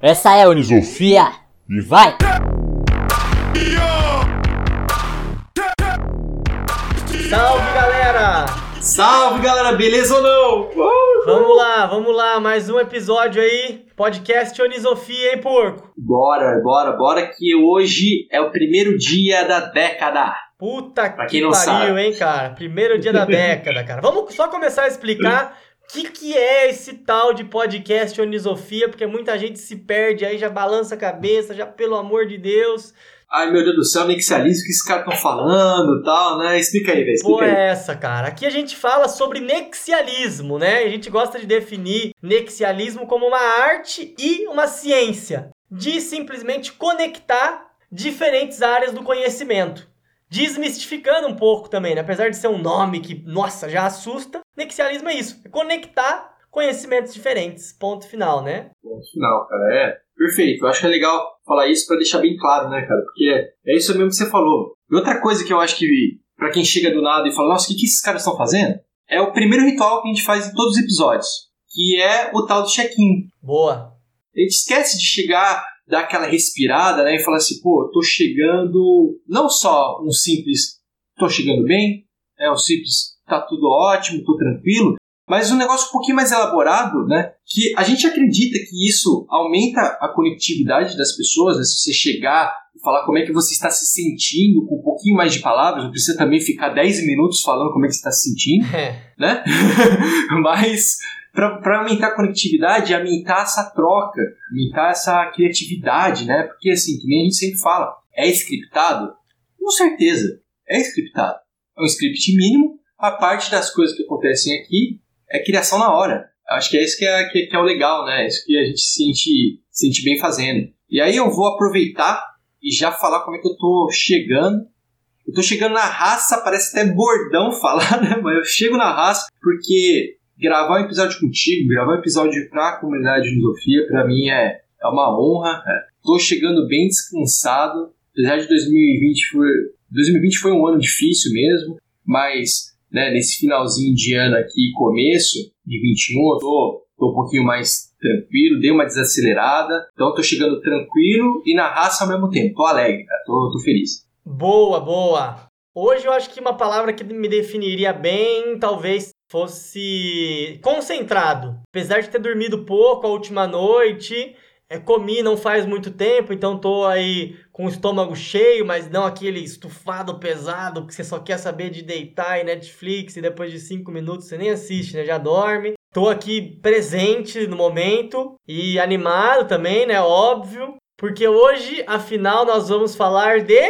Essa é a Unisofia e vai! Salve galera! Salve galera, beleza ou não? Uh! Vamos lá, vamos lá, mais um episódio aí, podcast Onisofia, hein, porco? Bora, bora, bora que hoje é o primeiro dia da década. Puta Pra que quem não pariu, sabe. hein, cara? Primeiro dia da década, cara. Vamos só começar a explicar que, que é esse tal de podcast Onisofia, porque muita gente se perde aí, já balança a cabeça, já pelo amor de Deus. Ai meu Deus do céu, nexialismo, o que esses caras estão falando e tal, né? Explica aí, velho, Pô, é essa, cara. Aqui a gente fala sobre nexialismo, né? A gente gosta de definir nexialismo como uma arte e uma ciência, de simplesmente conectar diferentes áreas do conhecimento. Desmistificando um pouco também, né? Apesar de ser um nome que, nossa, já assusta, nexialismo é isso, é conectar conhecimentos diferentes. Ponto final, né? Bom, final, cara, é perfeito. Eu acho que é legal falar isso pra deixar bem claro, né, cara? Porque é isso mesmo que você falou. E outra coisa que eu acho que, pra quem chega do nada e fala, nossa, o que, que esses caras estão fazendo? É o primeiro ritual que a gente faz em todos os episódios, que é o tal do check-in. Boa. A gente esquece de chegar, dar aquela respirada, né? E falar assim, pô, tô chegando. Não só um simples, tô chegando bem, é um simples, tá tudo ótimo, tô tranquilo, mas um negócio um pouquinho mais elaborado, né? Que a gente acredita que isso aumenta a conectividade das pessoas, né? Se você chegar e falar como é que você está se sentindo, com um pouquinho mais de palavras, não precisa também ficar 10 minutos falando como é que você está se sentindo É. né? Mas para aumentar a conectividade, aumentar essa troca, aumentar essa criatividade, né? Porque assim, que nem a gente sempre fala, é scriptado? Com certeza, é scriptado. É um script mínimo, a parte das coisas que acontecem aqui é criação na hora. Acho que é isso que é, que, que é o legal, né? É isso que a gente se sente, se sente bem fazendo. E aí eu vou aproveitar e já falar como é que eu tô chegando eu tô chegando na raça, parece até bordão falar, né? Mas eu chego na raça porque gravar um episódio contigo, gravar um episódio pra comunidade de Filosofia, pra mim é, é uma honra. é. Tô chegando bem descansado, apesar de 2020 foi, 2020 foi um ano difícil mesmo, mas né, nesse finalzinho de ano aqui, começo de 21, eu tô, tô um pouquinho mais tranquilo, dei uma desacelerada, então tô chegando tranquilo e na raça ao mesmo tempo. Tô alegre, tô, tô feliz. Boa, boa. Hoje eu acho que uma palavra que me definiria bem talvez fosse concentrado. Apesar de ter dormido pouco a última noite, é, comi não faz muito tempo, então tô aí com o estômago cheio, mas não aquele estufado pesado que você só quer saber de deitar em Netflix e depois de cinco minutos você nem assiste, né? Já dorme. Tô aqui presente no momento e animado também, né? Óbvio. Porque hoje, afinal, nós vamos falar de.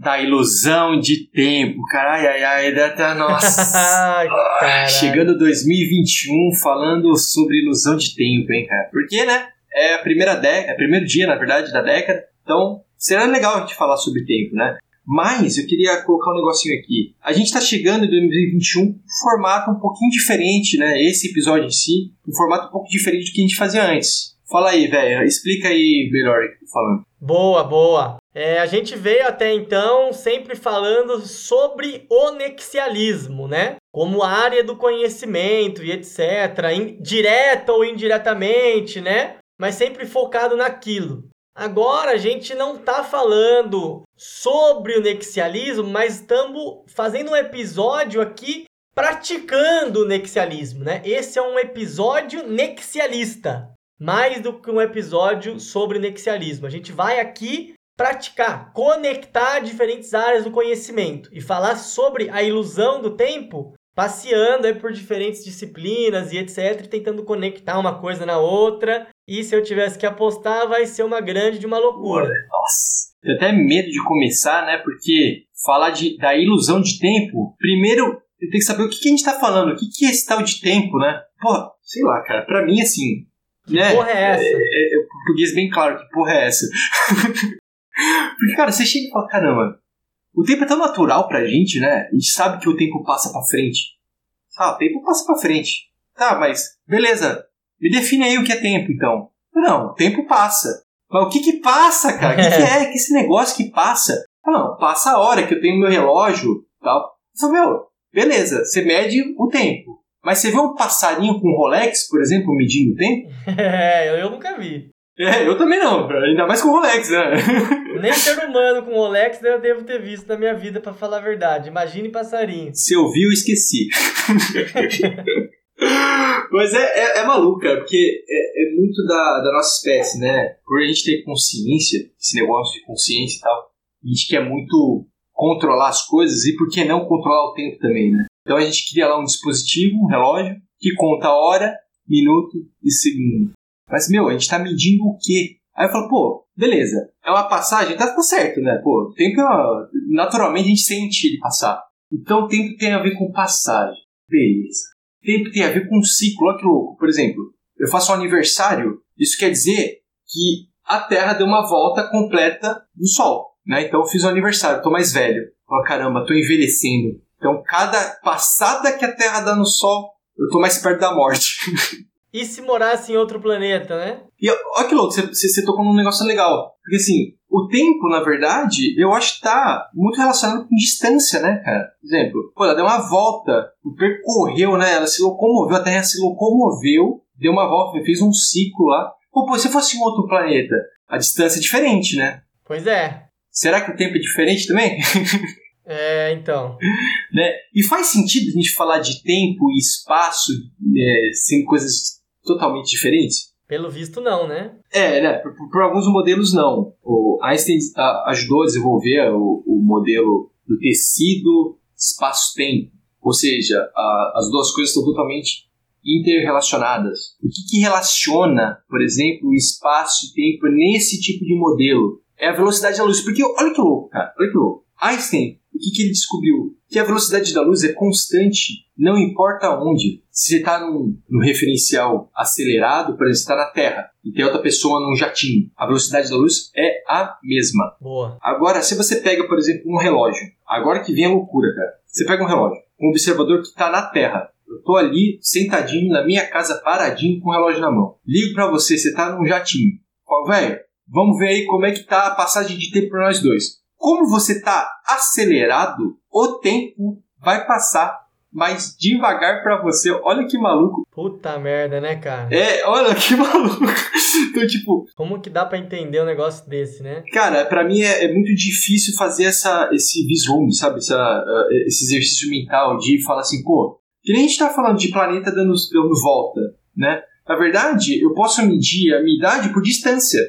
Da ilusão de tempo, cara. Ai, ai, até. Nossa. Caralho. Chegando 2021 falando sobre ilusão de tempo, hein, cara. Porque, né? É a primeira década, é o primeiro dia, na verdade, da década. Então, será legal a gente falar sobre tempo, né? Mas eu queria colocar um negocinho aqui. A gente tá chegando em 2021 um formato um pouquinho diferente, né? Esse episódio em si, um formato um pouco diferente do que a gente fazia antes. Fala aí, velho. Explica aí melhor o que eu tô falando. Boa, boa. É, a gente veio até então sempre falando sobre o nexialismo, né? Como área do conhecimento e etc. direta ou indiretamente, né? Mas sempre focado naquilo. Agora a gente não tá falando sobre o nexialismo, mas estamos fazendo um episódio aqui praticando o nexialismo, né? Esse é um episódio nexialista mais do que um episódio sobre nexialismo. A gente vai aqui praticar, conectar diferentes áreas do conhecimento e falar sobre a ilusão do tempo, passeando aí por diferentes disciplinas e etc, tentando conectar uma coisa na outra. E se eu tivesse que apostar, vai ser uma grande de uma loucura. Nossa. Tenho até medo de começar, né? Porque falar de, da ilusão de tempo, primeiro eu tenho que saber o que, que a gente tá falando, o que, que é esse tal de tempo, né? Pô, sei lá, cara, pra mim, assim. né? Porra é essa? É, é português bem claro, que porra é essa? Porque, cara, você chega e fala, caramba, o tempo é tão natural pra gente, né? A gente sabe que o tempo passa pra frente. Ah, o tempo passa pra frente. Tá, mas beleza. Me define aí o que é tempo, então. Não, o tempo passa. Mas o que que passa, cara? O que, que é que esse negócio que passa? Ah, não, passa a hora que eu tenho meu relógio tal. Eu falo, meu, beleza, você mede o tempo. Mas você vê um passarinho com Rolex, por exemplo, medindo o tempo? É, eu, eu nunca vi. É, eu também não, ainda mais com Rolex, né? Nem ser humano com Rolex eu devo ter visto na minha vida, pra falar a verdade. Imagine passarinho. Se eu vi, eu esqueci. Mas é, é, é maluco, cara, porque é, é muito da, da nossa espécie, né? Por a gente ter consciência, esse negócio de consciência e tal, a gente quer muito controlar as coisas e por que não controlar o tempo também, né? Então a gente cria lá um dispositivo, um relógio, que conta hora, minuto e segundo. Mas, meu, a gente tá medindo o quê? Aí eu falo, pô, beleza, é uma passagem, tá, tá certo, né? Pô, tempo, naturalmente, a gente sente ele passar. Então tempo tem a ver com passagem. Beleza. Tempo tem a ver com ciclo, olha que louco. Por exemplo, eu faço um aniversário, isso quer dizer que a Terra deu uma volta completa do Sol. Né? Então eu fiz um aniversário, tô mais velho. Oh, caramba, tô envelhecendo. Então cada passada que a Terra dá no Sol, eu tô mais perto da morte. E se morasse em outro planeta, né? E olha que louco, você, tocou num negócio legal. Porque assim, o tempo, na verdade, eu acho que tá muito relacionado com distância, né, cara? Por exemplo, pô, ela deu uma volta, percorreu, né? Ela se locomoveu, a Terra se locomoveu, deu uma volta, fez um ciclo lá. Pô, pô, se fosse em outro planeta, a distância é diferente, né? Pois é. Será que o tempo é diferente também? É, então. né? E faz sentido a gente falar de tempo e espaço é, sem coisas totalmente diferentes? Pelo visto, não, né? É, né? Por, por alguns modelos, não. O Einstein a, ajudou a desenvolver o, o modelo do tecido espaço-tempo. Ou seja, a, as duas coisas estão totalmente interrelacionadas. O que, que relaciona, por exemplo, o espaço e tempo nesse tipo de modelo? É a velocidade da luz. Porque olha que louco, cara. Olha que louco. Einstein, o que, que ele descobriu? Que a velocidade da luz é constante, não importa onde. Se você está num, num, referencial acelerado, por exemplo, está na Terra e tem outra pessoa num jatinho, a velocidade da luz é a mesma. Boa. Agora, se você pega, por exemplo, um relógio, agora que vem a loucura, cara. Você pega um relógio, um observador que está na Terra. Eu tô ali, sentadinho, na minha casa, paradinho, com o relógio na mão. Ligo para você, você tá num jatinho. Fala, velho, vamos ver aí como é que tá a passagem de tempo para nós dois. Como você está acelerado, o tempo vai passar mais devagar para você. Olha que maluco. Puta merda, né, cara? É, olha que maluco. Então, tipo. Como que dá para entender um negócio desse, né? Cara, para mim é, é, muito difícil fazer essa, esse vislumbre, sabe? Essa, uh, esse exercício mental de falar assim, pô, que nem a gente tá falando de planeta dando, dando volta, né? Na verdade, eu posso medir a minha idade por distância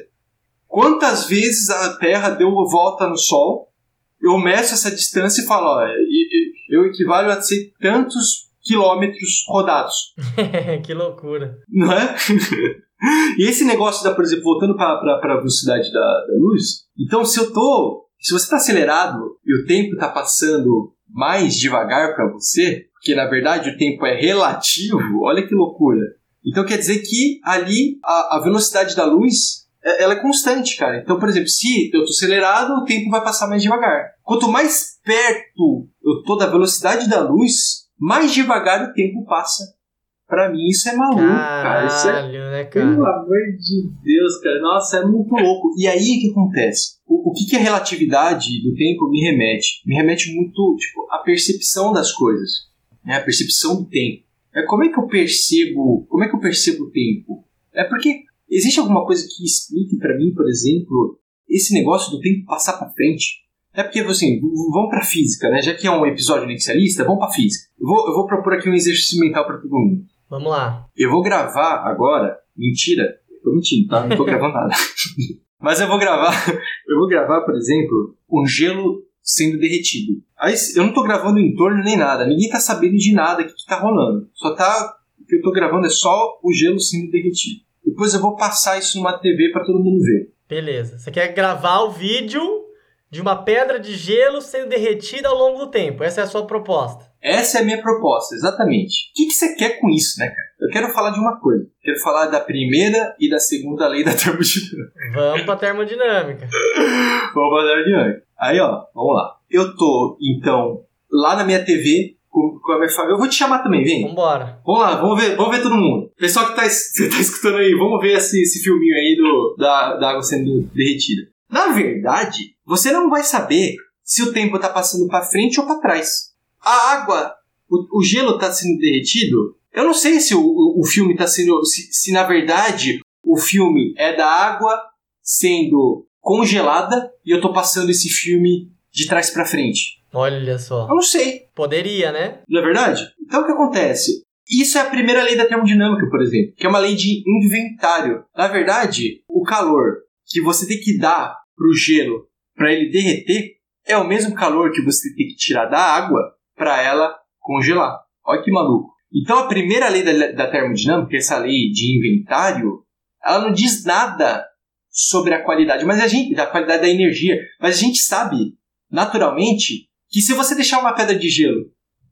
quantas vezes a Terra deu volta no Sol, eu meço essa distância e falo, ó, eu equivalo a ser tantos quilômetros rodados. que loucura. Não é? e esse negócio da, por exemplo, voltando para a velocidade da, da, luz, então se eu tô, se você está acelerado e o tempo está passando mais devagar para você, porque na verdade o tempo é relativo, olha que loucura. Então quer dizer que ali a, a velocidade da luz ela é constante, cara. Então, por exemplo, se eu tô acelerado, o tempo vai passar mais devagar. Quanto mais perto eu tô da velocidade da luz, mais devagar o tempo passa. Pra mim, isso é maluco, Caralho, cara. Isso é, né, cara? Pelo amor de Deus, cara. Nossa, é muito louco. E aí, o que acontece? O, o que, que a relatividade do tempo me remete? Me remete muito, tipo, a percepção das coisas. Né? A percepção do tempo. É como é que eu percebo, como é que eu percebo o tempo? É porque Existe alguma coisa que explique para mim, por exemplo, esse negócio do tempo passar para frente? É porque, assim, vamos para física, né? Já que é um episódio nexialista, vamos para física. Eu vou, eu vou propor aqui um exercício mental para todo mundo. Vamos lá. Eu vou gravar agora. Mentira, eu tô mentindo, tá? Não tô gravando nada. Mas eu vou gravar. Eu vou gravar, por exemplo, um gelo sendo derretido. Aí eu não tô gravando o entorno nem nada. Ninguém tá sabendo de nada que, que tá rolando. Só tá. O que eu tô gravando é só o gelo sendo derretido. Depois eu vou passar isso numa TV para todo mundo ver. Beleza. Você quer gravar o vídeo de uma pedra de gelo sendo derretida ao longo do tempo. Essa é a sua proposta. Essa é a minha proposta, exatamente. O que, que você quer com isso, né, cara? Eu quero falar de uma coisa. Quero falar da primeira e da segunda lei da termodinâmica. Vamos pra termodinâmica. vamos pra termodinâmica. Aí, ó, vamos lá. Eu tô, então, lá na minha TV, Eu vou te chamar também, vem. Vambora. Vamos lá, vamos ver, vamos ver todo mundo. Pessoal que tá, você tá escutando aí, vamos ver esse, esse filminho aí do, da, da água sendo derretida. Na verdade, você não vai saber se o tempo tá passando para frente ou para trás. A água, o, o, gelo tá sendo derretido. Eu não sei se o, o, o filme tá sendo. Se, se na verdade o filme é da água sendo congelada e eu tô passando esse filme de trás para frente. Olha só. Eu não sei. Poderia, né? Não é verdade? Então o que acontece? Isso é a primeira lei da termodinâmica, por exemplo, que é uma lei de inventário. Na verdade, o calor que você tem que dar pro gelo para ele derreter é o mesmo calor que você tem que tirar da água para ela congelar. Olha que maluco. Então a primeira lei da, da termodinâmica, essa lei de inventário, ela não diz nada sobre a qualidade, mas a gente da qualidade da energia, mas a gente sabe naturalmente que se você deixar uma pedra de gelo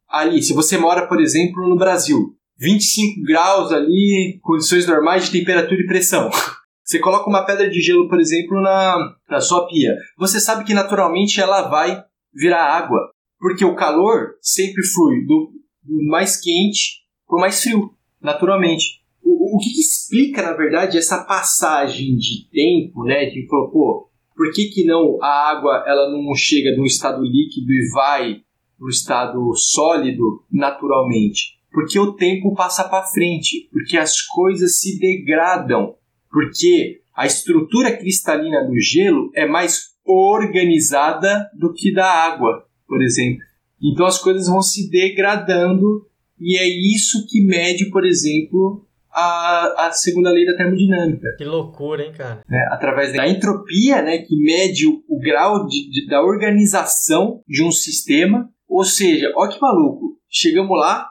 ali, se você mora, por exemplo, no Brasil, 25 graus ali, condições normais de temperatura e pressão. Você coloca uma pedra de gelo, por exemplo, na, na sua pia. Você sabe que naturalmente ela vai virar água, porque o calor sempre flui do, do mais quente para o mais frio, naturalmente. O, o que, que, explica, na verdade, essa passagem de tempo, né? Falou, pô, por que, que não a água ela não chega de um estado líquido e vai para o estado sólido naturalmente? Porque o tempo passa para frente, porque as coisas se degradam, porque a estrutura cristalina do gelo é mais organizada do que da água, por exemplo. Então as coisas vão se degradando e é isso que mede, por exemplo, a, a segunda lei da termodinâmica. Que loucura, hein, cara? É, através da entropia, né, que mede o, o grau de, de, da organização de um sistema. Ou seja, olha que maluco. Chegamos lá,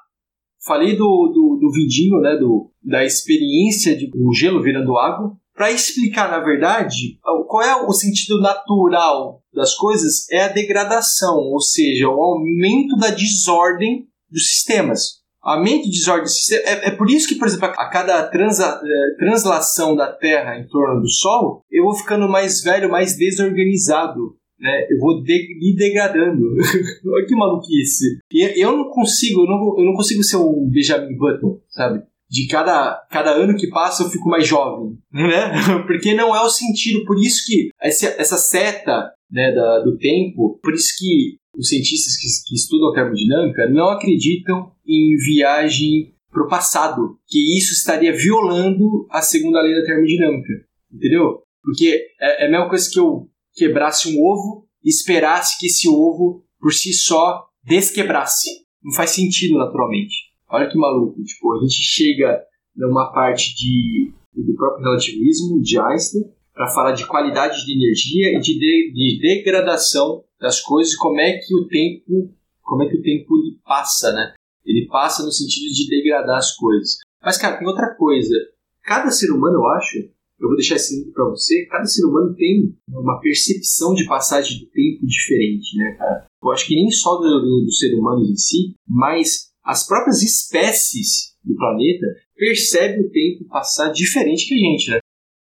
falei do, do, do vidinho, né, do, da experiência de o gelo virando água. Para explicar, na verdade, qual é o sentido natural das coisas, é a degradação, ou seja, o aumento da desordem dos sistemas. Aumento de desordem. É, é por isso que, por exemplo, a cada transa, é, translação da Terra em torno do Sol, eu vou ficando mais velho, mais desorganizado né? Eu vou de me degradando. Olha que maluquice. E eu não consigo, eu não, eu não consigo ser um Benjamin Button, sabe? De cada, cada ano que passa eu fico mais jovem, né? Porque não é o sentido. Por isso que essa, essa seta né, da, do tempo, por isso que os cientistas que, que estudam termodinâmica não acreditam em viagem para o passado, que isso estaria violando a segunda lei da termodinâmica, entendeu? Porque é, é a mesma coisa que eu quebrasse um ovo e esperasse que esse ovo por si só desquebrasse. Não faz sentido naturalmente. Olha que maluco. Tipo, a gente chega numa parte de, do próprio relativismo de Einstein para falar de qualidade de energia e de, de, de degradação das coisas, como é que o tempo, como é que o tempo passa, né? Ele passa no sentido de degradar as coisas. Mas cara, tem outra coisa. Cada ser humano, eu acho, eu vou deixar esse link para você. Cada ser humano tem uma percepção de passagem do tempo diferente, né, cara? Eu acho que nem só do, do, do ser humano em si, mas as próprias espécies do planeta percebem o tempo passar diferente que a gente, né?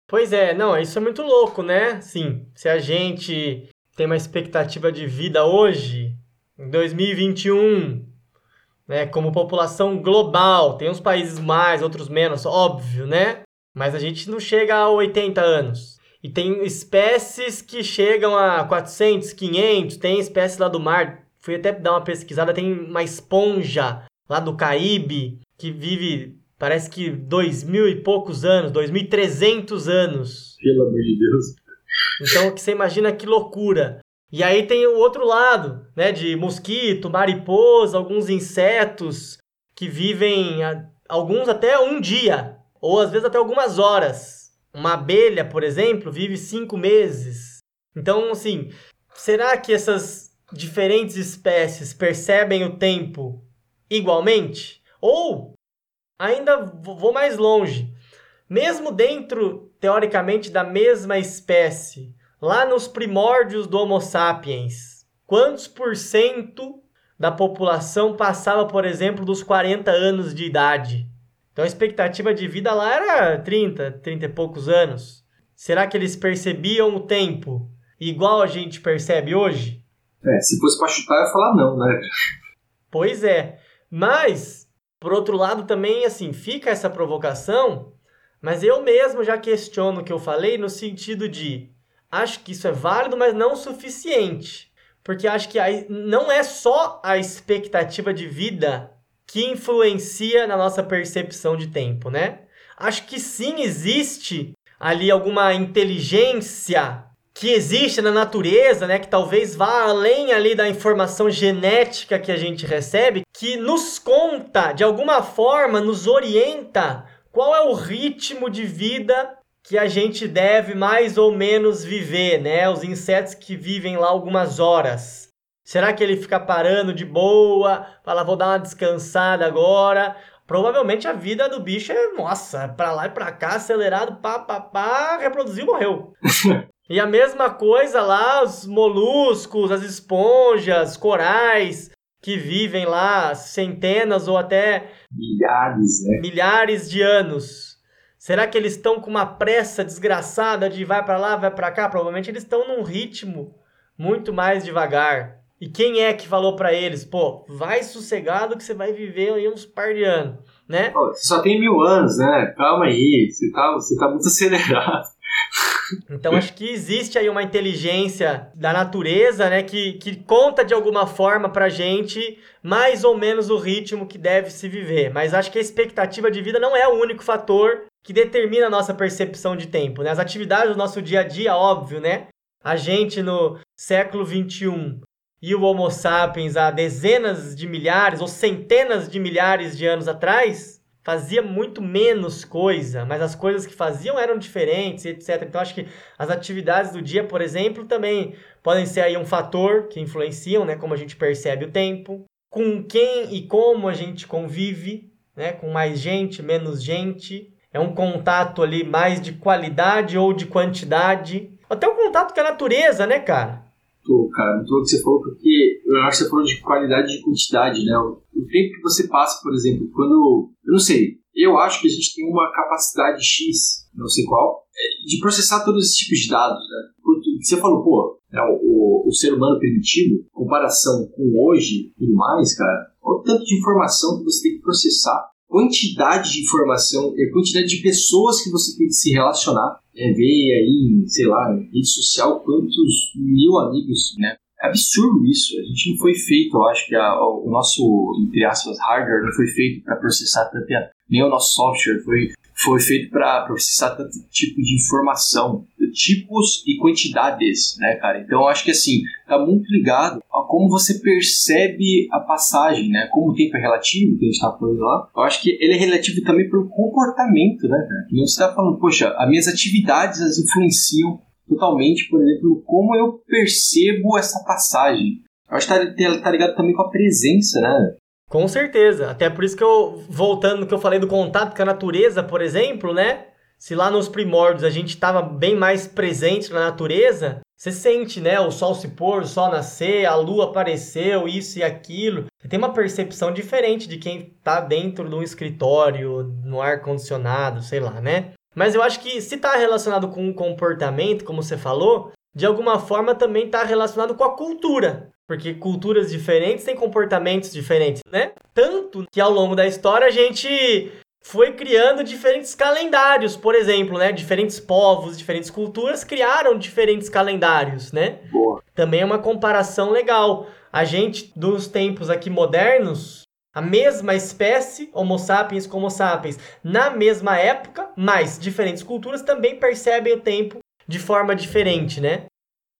Pois é, não, isso é muito louco, né? Sim, se a gente tem uma expectativa de vida hoje, em 2021, né, como população global, tem uns países mais, outros menos, óbvio, né? Mas a gente não chega a 80 anos. E tem espécies que chegam a 400, 500, tem espécies lá do mar. Fui até dar uma pesquisada, tem uma esponja lá do Caribe que vive, parece que dois mil e poucos anos, 2.300 anos. Pelo amor de Deus. Então, você imagina que loucura. E aí tem o outro lado, né, de mosquito, mariposa, alguns insetos que vivem, alguns até um dia ou às vezes até algumas horas. Uma abelha, por exemplo, vive cinco meses. Então, assim, será que essas diferentes espécies percebem o tempo igualmente? Ou, ainda vou mais longe, mesmo dentro, teoricamente, da mesma espécie, lá nos primórdios do Homo sapiens, quantos por cento da população passava, por exemplo, dos 40 anos de idade? Então a expectativa de vida lá era 30, 30 e poucos anos. Será que eles percebiam o tempo igual a gente percebe hoje? É, se fosse para chutar, eu ia falar não, né? Pois é. Mas, por outro lado, também, assim, fica essa provocação, mas eu mesmo já questiono o que eu falei no sentido de acho que isso é válido, mas não o suficiente. Porque acho que não é só a expectativa de vida que influencia na nossa percepção de tempo, né? acho que sim existe ali alguma inteligência que existe na natureza, né, que talvez vá além ali da informação genética que a gente recebe, que nos conta, de alguma forma, nos orienta qual é o ritmo de vida que a gente deve mais ou menos viver, né? Os insetos que vivem lá algumas horas. Será que ele fica parando de boa, fala, vou dar uma descansada agora? Provavelmente a vida do bicho é, nossa, pra lá e pra cá, acelerado, pá, pá, pá, reproduziu, morreu. E a mesma coisa lá, os moluscos, as esponjas, corais, que vivem lá centenas ou até milhares, né? milhares de anos. Será que eles estão com uma pressa desgraçada de vai para lá, vai para cá? Provavelmente eles estão num ritmo muito mais devagar. E quem é que falou para eles, pô, vai sossegado que você vai viver aí uns par de anos, né? Pô, só tem mil anos, né? Calma aí, você tá, você tá muito acelerado. Então acho que existe aí uma inteligência da natureza, né, que, que conta de alguma forma pra gente mais ou menos o ritmo que deve se viver. Mas acho que a expectativa de vida não é o único fator que determina a nossa percepção de tempo, né? As atividades do nosso dia a dia, óbvio, né? A gente no século 21 e o Homo sapiens há dezenas de milhares ou centenas de milhares de anos atrás, fazia muito menos coisa, mas as coisas que faziam eram diferentes, etc. Então acho que as atividades do dia, por exemplo, também podem ser aí um fator que influenciam, né, como a gente percebe o tempo, com quem e como a gente convive, né, com mais gente, menos gente. É um contato ali mais de qualidade ou de quantidade. Até o contato com a natureza, né, cara? Tô, cara, muito que você falou, porque eu acho que você falou de qualidade e de quantidade, né? O, o tempo que você passa, por exemplo, quando. Eu não sei, eu acho que a gente tem uma capacidade X, não sei qual, é, de processar todos esses tipos de dados, né? Você falou, pô, né, o, o, ser humano primitivo, comparação com hoje e mais, cara, olha o tanto de informação que você tem que processar, quantidade de informação, a quantidade de pessoas que você tem que se relacionar é, ver aí, sei lá, rede social quantos mil amigos, né? É absurdo isso. A gente não foi feito, eu acho que a, o nosso, entre aspas, hardware não foi feito para processar tanto, nem o nosso software foi, foi feito para processar tanto tipo de informação, tipos e quantidades, né, cara? Então acho que assim, tá muito ligado a como você percebe a passagem, né? Como o tempo é relativo, que a gente tá falando lá, eu acho que ele é relativo também pelo comportamento, né, cara? E você tá falando, poxa, as minhas atividades as influenciam totalmente, por exemplo, como eu percebo essa passagem. Eu acho que tá, tá ligado também com a presença, né? Com certeza. Até por isso que eu, voltando no que eu falei do contato com a natureza, por exemplo, né? Se lá nos primórdios a gente estava bem mais presente na natureza, você sente, né? O sol se pôr, o sol nascer, a lua apareceu, isso e aquilo. Você tem uma percepção diferente de quem está dentro de um escritório, no ar-condicionado, sei lá, né? Mas eu acho que se está relacionado com um comportamento, como você falou, de alguma forma também está relacionado com a cultura. Porque culturas diferentes têm comportamentos diferentes, né? Tanto que ao longo da história a gente foi criando diferentes calendários, por exemplo, né? Diferentes povos, diferentes culturas criaram diferentes calendários, né? Boa. Também é uma comparação legal. A gente, dos tempos aqui modernos, a mesma espécie, Homo sapiens como Homo sapiens, na mesma época, mas diferentes culturas também percebem o tempo de forma diferente, né?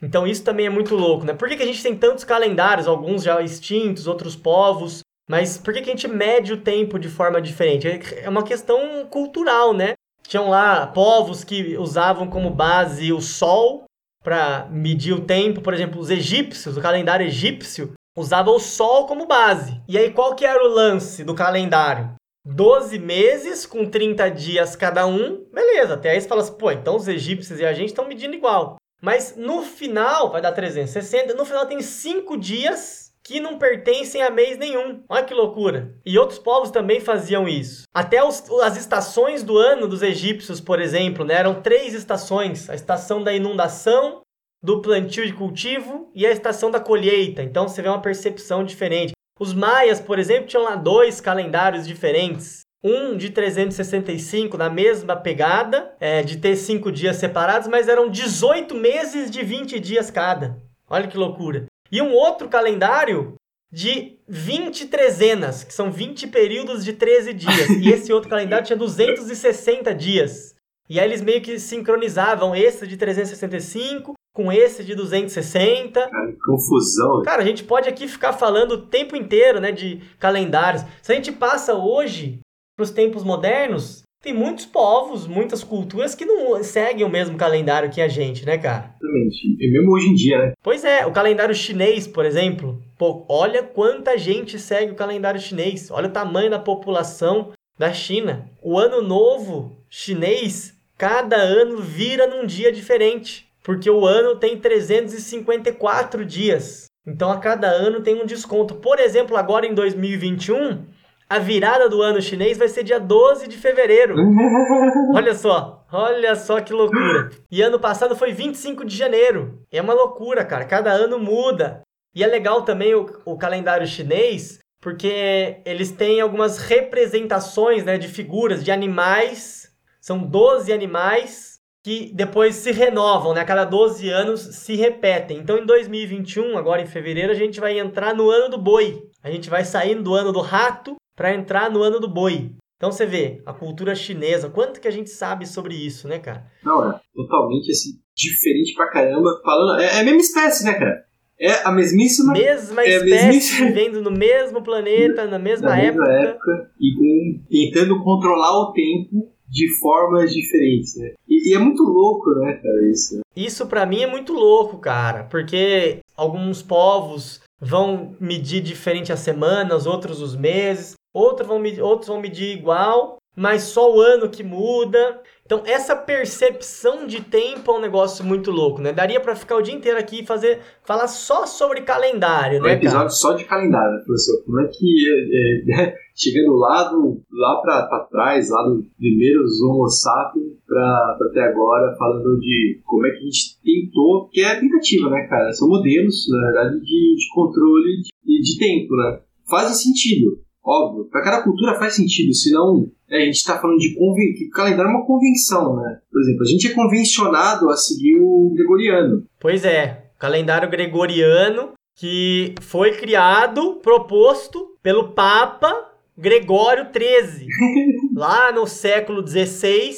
Então isso também é muito louco, né? Por que, que a gente tem tantos calendários, alguns já extintos, outros povos, mas por que, que a gente mede o tempo de forma diferente? É, é uma questão cultural, né? Tinham lá povos que usavam como base o sol para medir o tempo, por exemplo, os egípcios, o calendário egípcio usava o sol como base. E aí qual que era o lance do calendário? 12 meses com 30 dias cada um, beleza. Até aí você fala assim, pô, então os egípcios e a gente estão medindo igual. Mas no final, vai dar 360, no final tem 5 dias que não pertencem a mês nenhum. Olha que loucura. E outros povos também faziam isso. Até os, as estações do ano dos egípcios, por exemplo, né, eram três estações: a estação da inundação, do plantio de cultivo e a estação da colheita. Então você vê uma percepção diferente. Os maias, por exemplo, tinham lá dois calendários diferentes. Um de 365 na mesma pegada, é, de ter cinco dias separados, mas eram 18 meses de 20 dias cada. Olha que loucura. E um outro calendário de 20 trezenas, que são 20 períodos de 13 dias. E esse outro calendário tinha 260 dias. E aí eles meio que sincronizavam esse de 365 com esse de 260. Cara, confusão. Cara, a gente pode aqui ficar falando o tempo inteiro, né, de calendários. Se a gente passa hoje para os tempos modernos, tem muitos povos, muitas culturas que não seguem o mesmo calendário que a gente, né, cara? Exatamente. E mesmo hoje em dia, né? Pois é, o calendário chinês, por exemplo. Pô, olha quanta gente segue o calendário chinês. Olha o tamanho da população da China. O ano novo chinês, cada ano vira num dia diferente porque o ano tem 354 dias. Então a cada ano tem um desconto. Por exemplo, agora em 2021, a virada do ano chinês vai ser dia 12 de fevereiro. olha só, olha só que loucura. E ano passado foi 25 de janeiro. É uma loucura, cara. Cada ano muda. E é legal também o, o calendário chinês, porque eles têm algumas representações né, de figuras, de animais. São 12 animais que depois se renovam, né? A cada 12 anos se repetem. Então, em 2021, agora em fevereiro, a gente vai entrar no ano do boi. A gente vai saindo do ano do rato para entrar no ano do boi. Então você vê, a cultura chinesa, quanto que a gente sabe sobre isso, né, cara? Não, é totalmente assim, diferente pra caramba. Falando, é, é a mesma espécie, né, cara? É a mesmíssima. Mesma é espécie mesmíssima... vivendo no mesmo planeta, na mesma, na época. mesma época. E com, tentando controlar o tempo de formas diferentes, né? E, e, é muito louco, né, cara, isso. Isso para mim é muito louco, cara, porque alguns povos vão medir diferente as semanas, outros os meses, outros vão, medir, outros vão medir igual, mas só o ano que muda. Então, essa percepção de tempo é um negócio muito louco, né? Daria para ficar o dia inteiro aqui e fazer, falar só sobre calendário, um né? Um episódio cara? só de calendário, né, professor? Como é que, é, é, chegando lá, do, lá para trás, lá do primeiros Homo sapiens para até agora, falando de como é que a gente tentou, que é a tentativa, né, cara? São modelos, na verdade, de, de controle de, de tempo, né? Fazem sentido, óbvio. Para cada cultura faz sentido, senão é, a gente está falando de que o calendário é uma convenção, né? Por exemplo, a gente é convencionado a seguir o gregoriano. Pois é, calendário gregoriano que foi criado, proposto pelo Papa Gregório XIII, lá no século XVI.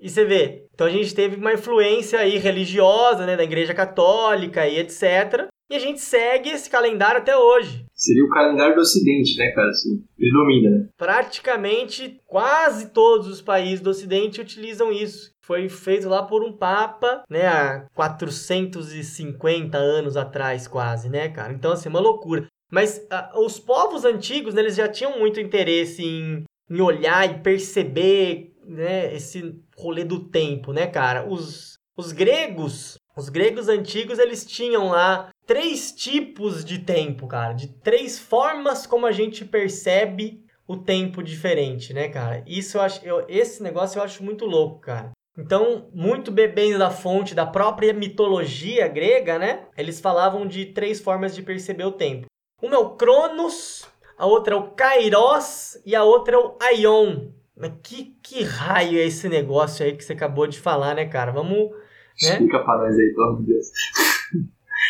E você vê, então a gente teve uma influência aí religiosa, né, da Igreja Católica e etc. E a gente segue esse calendário até hoje. Seria o calendário do Ocidente, né, cara? Assim, ele domina, né? Praticamente quase todos os países do Ocidente utilizam isso. Foi feito lá por um papa, né, há 450 anos atrás, quase, né, cara? Então, assim, uma loucura. Mas uh, os povos antigos, né, eles já tinham muito interesse em, em olhar e perceber, né, esse rolê do tempo, né, cara? Os, os gregos, os gregos antigos, eles tinham lá três tipos de tempo, cara, de três formas como a gente percebe o tempo diferente, né, cara? Isso eu acho, eu, esse negócio eu acho muito louco, cara. Então, muito bebendo da fonte da própria mitologia grega, né? Eles falavam de três formas de perceber o tempo. Uma é o Cronos, a outra é o Kairos e a outra é o Aion. Mas que, que raio é esse negócio aí que você acabou de falar, né, cara? Vamos. Né? Explica pra nós aí, pelo amor de Deus.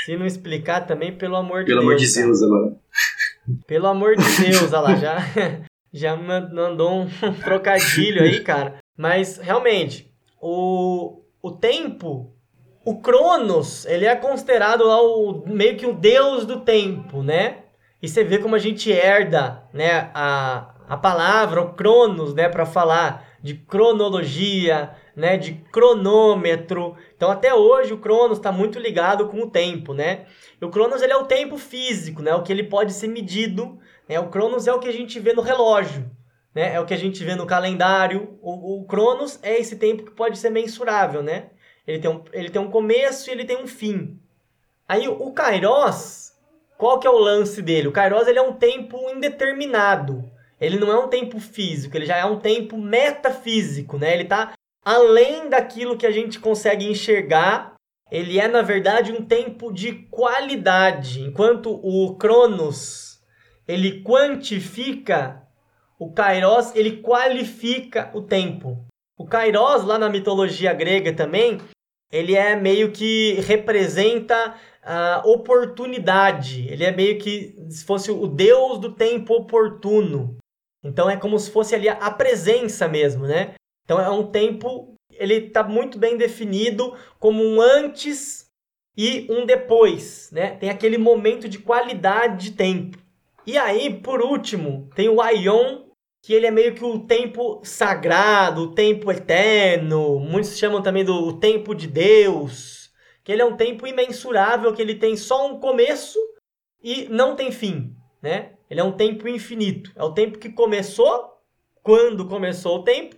Se não explicar também, pelo amor de pelo Deus. Pelo amor de Deus, agora. Pelo amor de Deus, olha lá, já, já mandou um trocadilho aí, cara. Mas, realmente, o, o tempo, o Cronos, ele é considerado lá o, meio que o deus do tempo, né? E você vê como a gente herda, né, a, a palavra, o Cronos, né, para falar de cronologia, né, de cronômetro. Então até hoje o Cronos está muito ligado com o tempo, né? E o Cronos ele é o tempo físico, né, o que ele pode ser medido. Né? O Cronos é o que a gente vê no relógio, né? É o que a gente vê no calendário. O, o Cronos é esse tempo que pode ser mensurável, né? Ele tem um, ele tem um começo e ele tem um fim. Aí o Kairos, qual que é o lance dele? O Kairos ele é um tempo indeterminado. Ele não é um tempo físico, ele já é um tempo metafísico, né? Ele está além daquilo que a gente consegue enxergar. Ele é, na verdade, um tempo de qualidade. Enquanto o Cronos, ele quantifica, o Kairos, ele qualifica o tempo. O Kairos, lá na mitologia grega também, ele é meio que representa a oportunidade. Ele é meio que se fosse o deus do tempo oportuno. Então é como se fosse ali a presença mesmo, né? Então é um tempo, ele está muito bem definido como um antes e um depois, né? Tem aquele momento de qualidade de tempo. E aí, por último, tem o Aion, que ele é meio que o tempo sagrado, o tempo eterno. Muitos chamam também do tempo de Deus que ele é um tempo imensurável, que ele tem só um começo e não tem fim, né? Ele é um tempo infinito. É o tempo que começou quando começou o tempo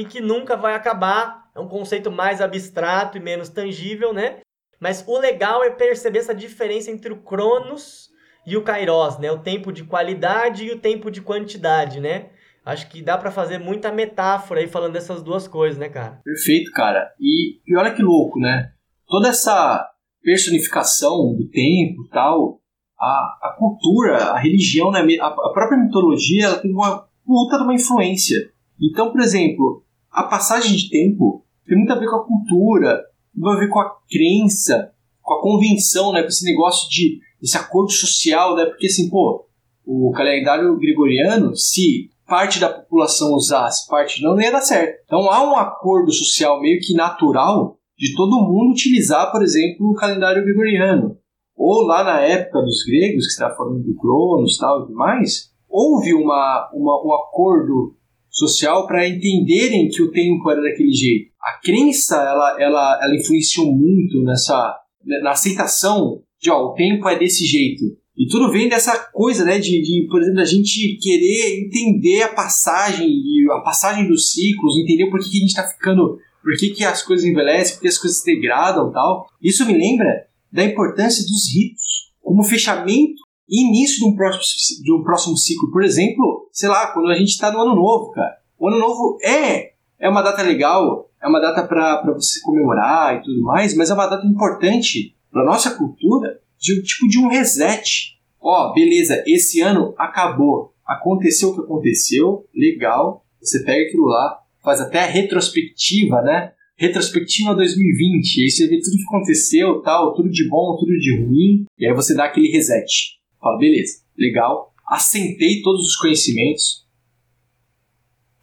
e que nunca vai acabar. É um conceito mais abstrato e menos tangível, né? Mas o legal é perceber essa diferença entre o Cronos e o Kairos, né? O tempo de qualidade e o tempo de quantidade, né? Acho que dá para fazer muita metáfora aí falando dessas duas coisas, né, cara? Perfeito, cara. E, e olha que louco, né? toda essa personificação do tempo tal, a, a cultura, a religião, né, a, a própria mitologia, ela tem uma puta de uma influência. Então, por exemplo, a passagem de tempo tem muito a ver com a cultura, tem a ver com a crença, com a convenção, né, com esse negócio de esse acordo social, né, porque assim, pô, o calendário gregoriano, se parte da população usasse, parte não, não ia dar certo. Então há um acordo social meio que natural de todo mundo utilizar, por exemplo, o calendário gregoriano. Ou lá na época dos gregos, que está falando do Cronos tal, e tudo mais, houve uma, uma, um acordo social para entenderem que o tempo era daquele jeito. A crença ela, ela, ela influenciou muito nessa na aceitação de ó, o tempo é desse jeito. E tudo vem dessa coisa, né, de, de, por exemplo, a gente querer entender a passagem, a passagem dos ciclos, entender por que, que a gente está ficando por que, que as coisas envelhecem, por que as coisas se degradam tal. Isso me lembra da importância dos ritos como fechamento início de um próximo, de um próximo ciclo. Por exemplo, sei lá, quando a gente está no Ano Novo, cara. O Ano Novo é, é uma data legal, é uma data para você comemorar e tudo mais, mas é uma data importante para nossa cultura de tipo de um reset. Ó, beleza, esse ano acabou. Aconteceu o que aconteceu, legal. Você pega aquilo lá, faz até a retrospectiva, né? Retrospectiva 2020, aí você vê tudo que aconteceu, tal, tudo de bom, tudo de ruim, e aí você dá aquele reset. Beleza, legal, assentei todos os conhecimentos,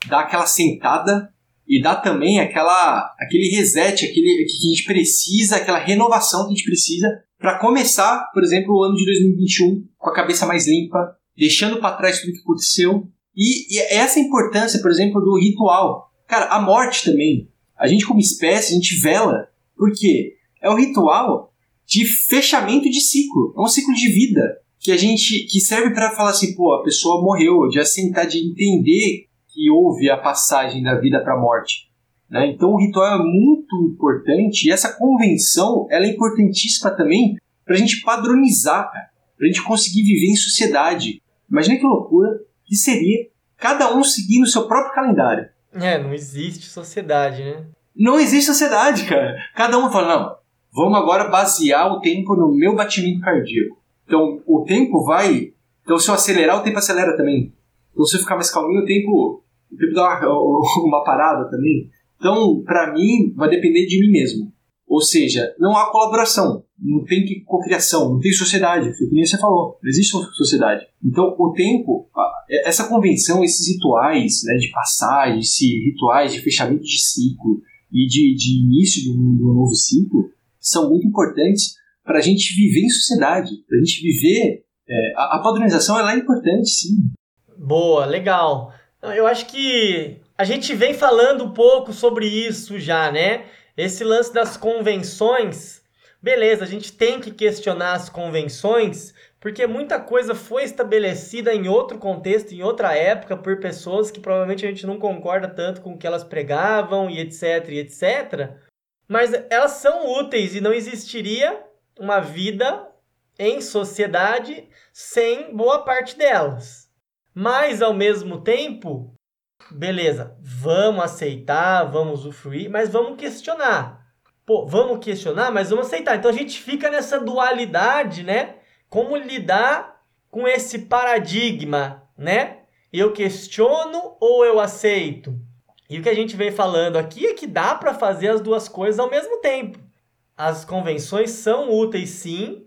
dá aquela sentada e dá também aquela, aquele reset, aquele que a gente precisa, aquela renovação que a gente precisa para começar, por exemplo, o ano de 2021 com a cabeça mais limpa, deixando para trás tudo que aconteceu. E, e essa importância, por exemplo, do ritual. Cara, a morte também. A gente, como espécie, a gente vela. Por quê? É o ritual de fechamento de ciclo. É um ciclo de vida que a gente que serve para falar assim, pô, a pessoa morreu, de assentar, de entender que houve a passagem da vida para a morte. Né? Então o ritual é muito importante e essa convenção ela é importantíssima também para a gente padronizar, para a gente conseguir viver em sociedade. Imagina que loucura que seria cada um seguindo o seu próprio calendário. É, não existe sociedade, né? Não existe sociedade, cara. Cada um fala, não, vamos agora basear o tempo no meu batimento cardíaco. Então, o tempo vai. Então, se eu acelerar, o tempo acelera também. Então, se eu ficar mais calminho, o tempo, o tempo dá uma, uma parada também. Então, para mim, vai depender de mim mesmo. Ou seja, não há colaboração, não tem cocriação, não tem sociedade, foi que nem você falou, não existe sociedade. Então, o tempo, essa convenção, esses rituais né, de passagem, esses rituais de fechamento de ciclo e de, de início de um, de um novo ciclo, são muito importantes para a gente viver em sociedade, para a gente viver. É, a, a padronização ela é importante, sim. Boa, legal. Eu acho que a gente vem falando um pouco sobre isso já, né? Esse lance das convenções, beleza, a gente tem que questionar as convenções, porque muita coisa foi estabelecida em outro contexto, em outra época, por pessoas que provavelmente a gente não concorda tanto com o que elas pregavam e etc, e etc. Mas elas são úteis e não existiria uma vida em sociedade sem boa parte delas. Mas ao mesmo tempo, beleza, vamos aceitar, vamos usufruir, mas vamos questionar. Pô, vamos questionar, mas vamos aceitar. Então a gente fica nessa dualidade, né? Como lidar com esse paradigma, né? Eu questiono ou eu aceito? E o que a gente vem falando aqui é que dá para fazer as duas coisas ao mesmo tempo. As convenções são úteis sim,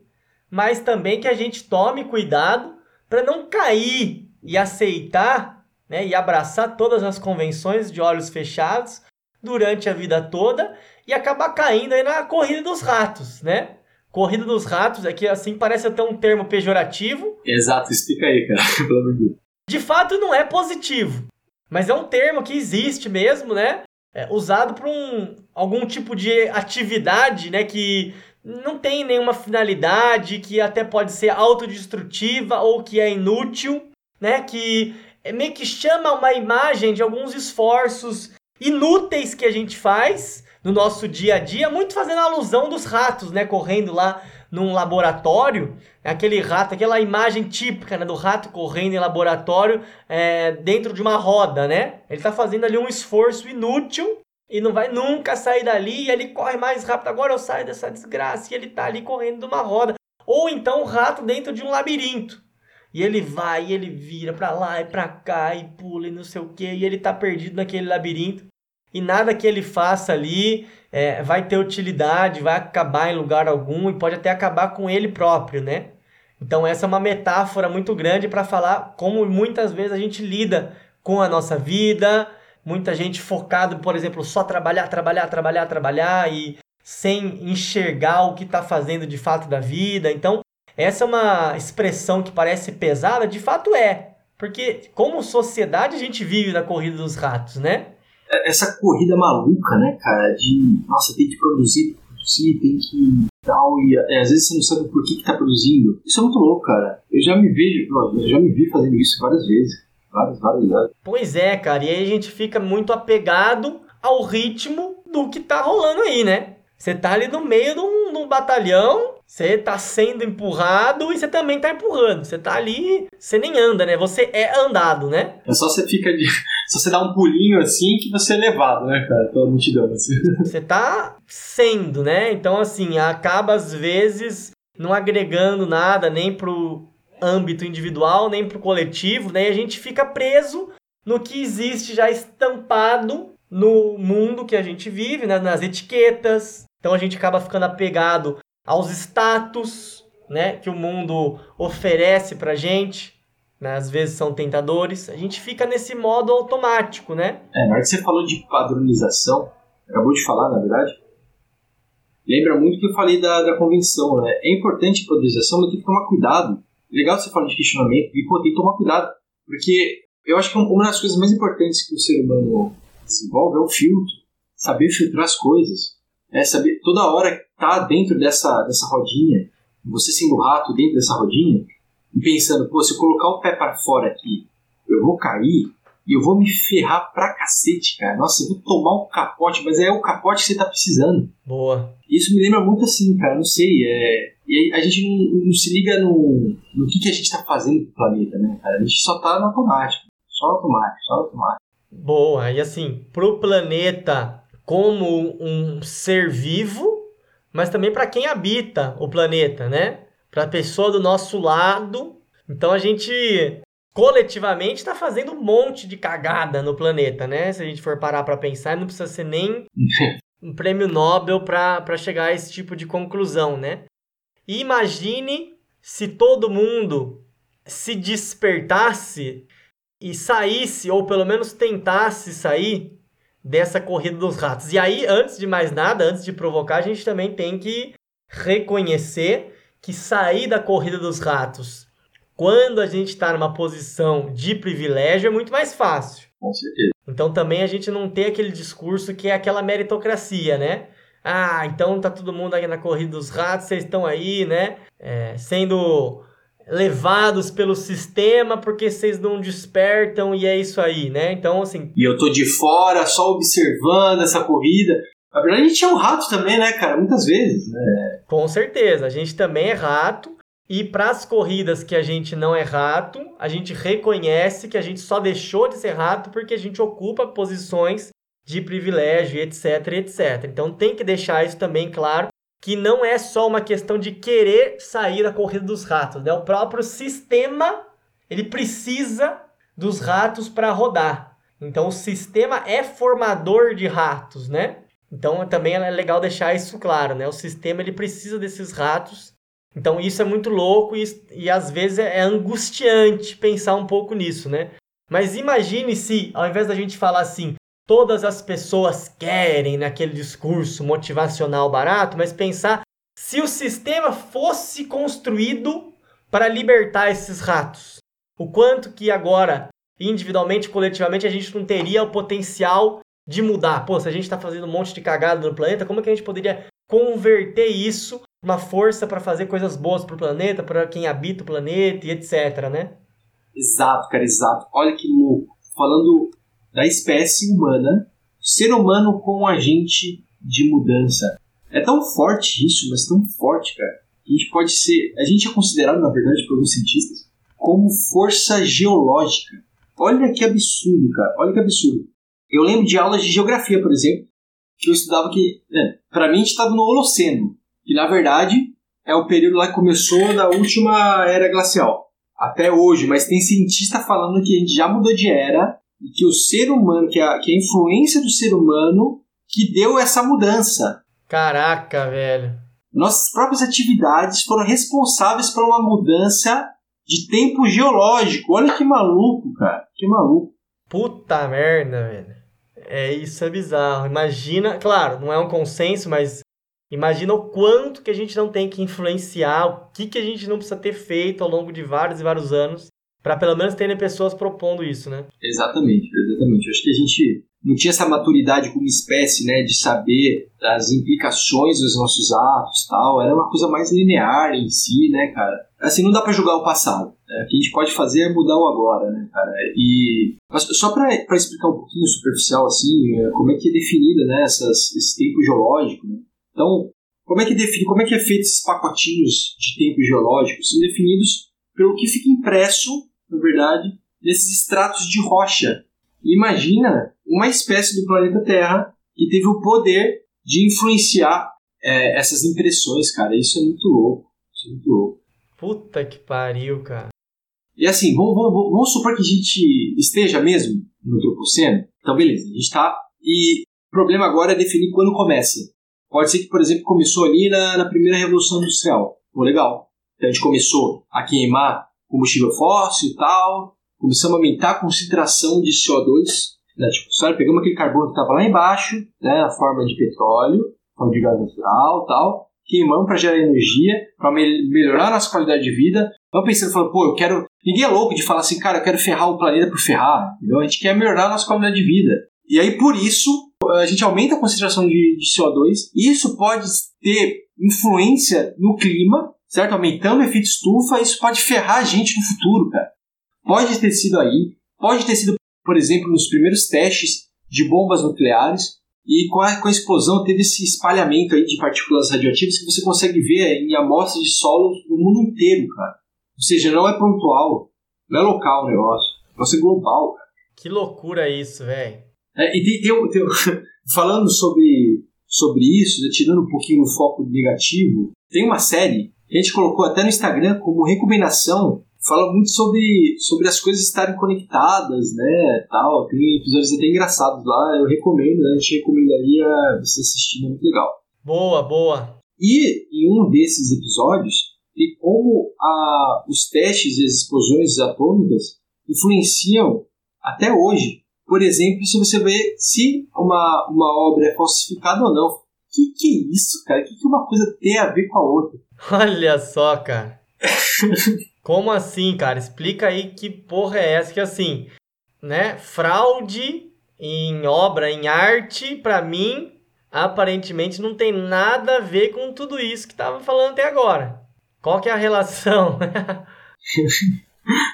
mas também que a gente tome cuidado para não cair e aceitar né, e abraçar todas as convenções de olhos fechados durante a vida toda e acabar caindo aí na corrida dos ratos, né? Corrida dos ratos, é que assim parece até um termo pejorativo. Exato, explica aí, cara. De fato, não é positivo, mas é um termo que existe mesmo, né? É, usado para um, algum tipo de atividade, né? Que não tem nenhuma finalidade, que até pode ser autodestrutiva ou que é inútil, né? Que é meio que chama uma imagem de alguns esforços inúteis que a gente faz no nosso dia a dia, muito fazendo alusão dos ratos, né? Correndo lá num laboratório, aquele rato, aquela imagem típica né, do rato correndo em laboratório é, dentro de uma roda, né? Ele está fazendo ali um esforço inútil e não vai nunca sair dali e ele corre mais rápido. Agora eu saio dessa desgraça e ele tá ali correndo de uma roda. Ou então o rato dentro de um labirinto. E ele vai, e ele vira para lá e para cá e pula e não sei o que, e ele tá perdido naquele labirinto. E nada que ele faça ali é, vai ter utilidade, vai acabar em lugar algum e pode até acabar com ele próprio, né? Então essa é uma metáfora muito grande para falar como muitas vezes a gente lida com a nossa vida, muita gente focado, por exemplo, só trabalhar, trabalhar, trabalhar, trabalhar e sem enxergar o que está fazendo de fato da vida. Então, essa é uma expressão que parece pesada, de fato é. Porque, como sociedade, a gente vive na corrida dos ratos, né? Essa corrida maluca, né, cara? De, nossa, tem que produzir, produzir, tem que tal, e é, às vezes você não sabe por que, que tá produzindo. Isso é muito louco, cara. Eu já me vejo, eu já me vi fazendo isso várias vezes várias, várias, várias. Pois é, cara, e aí a gente fica muito apegado ao ritmo do que tá rolando aí, né? Você tá ali no meio de um, de um batalhão, você tá sendo empurrado e você também tá empurrando. Você tá ali, você nem anda, né? Você é andado, né? É só você fica de. Só você dá um pulinho assim que você é levado, né, cara? Pela multidão, assim. Você tá sendo, né? Então, assim, acaba às vezes não agregando nada nem pro âmbito individual, nem para o coletivo, né? E a gente fica preso no que existe já estampado no mundo que a gente vive, né? nas etiquetas. Então a gente acaba ficando apegado aos status, né? Que o mundo oferece para gente. Né? Às vezes são tentadores. A gente fica nesse modo automático, né? É, na hora que você falou de padronização, acabou de falar, na verdade, lembra muito que eu falei da, da convenção, né? É importante a padronização, mas tem que tomar cuidado legal você falar de questionamento e pô, tem que tomar cuidado, porque eu acho que uma das coisas mais importantes que o ser humano desenvolve é o filtro, saber filtrar as coisas, é saber toda hora tá dentro dessa, dessa rodinha, você sendo rato dentro dessa rodinha pensando, pô, se eu colocar o pé para fora aqui, eu vou cair e eu vou me ferrar pra cacete, cara. Nossa, eu vou tomar um capote, mas é o capote que você tá precisando. Boa. Isso me lembra muito assim, cara, não sei, é e a gente não, não, se liga no, no que, que a gente está fazendo pro planeta, né, cara? A gente só tá no automático. Só no automático, só no automático. Boa, e assim, pro planeta como um ser vivo, mas também para quem habita o planeta, né? Para pessoa do nosso lado. Então a gente coletivamente está fazendo um monte de cagada no planeta, né? Se a gente for parar para pensar, não precisa ser nem um prêmio Nobel para chegar a esse tipo de conclusão, né? imagine se todo mundo se despertasse e saísse, ou pelo menos tentasse sair dessa corrida dos ratos. E aí, antes de mais nada, antes de provocar, a gente também tem que reconhecer que sair da corrida dos ratos quando a gente está numa posição de privilégio é muito mais fácil. Com certeza. Então também a gente não tem aquele discurso que é aquela meritocracia, né? Ah, então tá todo mundo aí na corrida dos ratos, vocês estão aí, né? É, sendo levados pelo sistema porque vocês não despertam e é isso aí, né? Então, assim. E eu tô de fora só observando essa corrida. Verdade, a gente é um rato também, né, cara? Muitas vezes, né? Com certeza, a gente também é rato. E para as corridas que a gente não é rato, a gente reconhece que a gente só deixou de ser rato porque a gente ocupa posições de privilégio, etc, etc. Então tem que deixar isso também claro que não é só uma questão de querer sair da corrida dos ratos, né? O próprio sistema ele precisa dos ratos para rodar. Então o sistema é formador de ratos, né? Então também é legal deixar isso claro, né? O sistema ele precisa desses ratos. Então isso é muito louco e, e às vezes é angustiante pensar um pouco nisso, né? Mas imagine se, ao invés da gente falar assim, todas as pessoas querem naquele discurso motivacional barato, mas pensar se o sistema fosse construído para libertar esses ratos. O quanto que agora, individualmente, coletivamente, a gente não teria o potencial de mudar. Pô, se a gente está fazendo um monte de cagada no planeta, como é que a gente poderia converter isso uma força para fazer coisas boas para o planeta, para quem habita o planeta e etc, né? Exato, cara, exato. Olha que louco. Falando da espécie humana, ser humano com agente de mudança. É tão forte isso, mas tão forte, cara. A gente pode ser. A gente é considerado, na verdade, por alguns cientistas, como força geológica. Olha que absurdo, cara. Olha que absurdo. Eu lembro de aulas de geografia, por exemplo, que eu estudava que, né, para mim, a gente estava no Holoceno, que na verdade é o período lá que começou da última era glacial até hoje, mas tem cientista falando que a gente já mudou de era e que o ser humano, que a, que a influência do ser humano que deu essa mudança. Caraca, velho. Nossas próprias atividades foram responsáveis por uma mudança de tempo geológico. Olha que maluco, cara. Que maluco. Puta merda, velho. É isso é bizarro. Imagina, claro, não é um consenso, mas Imagina o quanto que a gente não tem que influenciar, o que, que a gente não precisa ter feito ao longo de vários e vários anos para pelo menos terem pessoas propondo isso, né? Exatamente, exatamente. Eu acho que a gente não tinha essa maturidade como espécie, né, de saber das implicações dos nossos atos, tal. Era uma coisa mais linear em si, né, cara. Assim, não dá para julgar o passado. Né? O que a gente pode fazer é mudar o agora, né, cara. E só para explicar um pouquinho superficial, assim, é, como é que é definida, né, essas, esse tempo geológico, né? Então, como é que define, como é que é feito esses pacotinhos de tempo geológico? São definidos pelo que fica impresso, na verdade, nesses estratos de rocha. imagina uma espécie do planeta Terra que teve o poder de influenciar é, essas impressões, cara. Isso é muito louco. Isso é muito louco. Puta que pariu, cara. E assim, vamos, vamos, vamos supor que a gente esteja mesmo no Antropoceno. Então, beleza, a gente está. E o problema agora é definir quando começa. Pode ser que, por exemplo, começou ali na, na primeira Revolução Industrial. Pô, legal. Então a gente começou a queimar combustível fóssil e tal, começamos a aumentar a concentração de CO2, né? Tipo, só pegamos aquele carbono que estava lá embaixo, né, na forma de petróleo, forma de gás natural tal, queimamos para gerar energia, para me melhorar a nossa qualidade de vida. Não pensando, falando, pô, eu quero. Ninguém é louco de falar assim, cara, eu quero ferrar o planeta por ferrar. Entendeu? A gente quer melhorar a nossa qualidade de vida. E aí, por isso, a gente aumenta a concentração de, de CO2. Isso pode ter influência no clima, certo? Aumentando o efeito estufa, isso pode ferrar a gente no futuro, cara. Pode ter sido aí, pode ter sido, por exemplo, nos primeiros testes de bombas nucleares, e com a, com a explosão teve esse espalhamento aí de partículas radioativas que você consegue ver em amostras de solo no mundo inteiro, cara. Ou seja, não é pontual, não é local o negócio, é um negócio global, cara. Que loucura isso, velho. É, e tem, tem, tem, falando sobre, sobre isso, tirando um pouquinho o foco negativo, tem uma série que a gente colocou até no Instagram como recomendação, fala muito sobre, sobre as coisas estarem conectadas, né, tal, tem episódios até engraçados lá, eu recomendo, né, a gente recomendaria você assistir, é muito legal. Boa, boa. E em um desses episódios, tem como a, os testes e as explosões atômicas influenciam até hoje por exemplo, se você vê se uma, uma obra é falsificada ou não. Que que é isso, cara? Que que uma coisa tem a ver com a outra? Olha só, cara. Como assim, cara? Explica aí que porra é essa que assim, né? Fraude em obra, em arte, para mim, aparentemente não tem nada a ver com tudo isso que tava falando até agora. Qual que é a relação?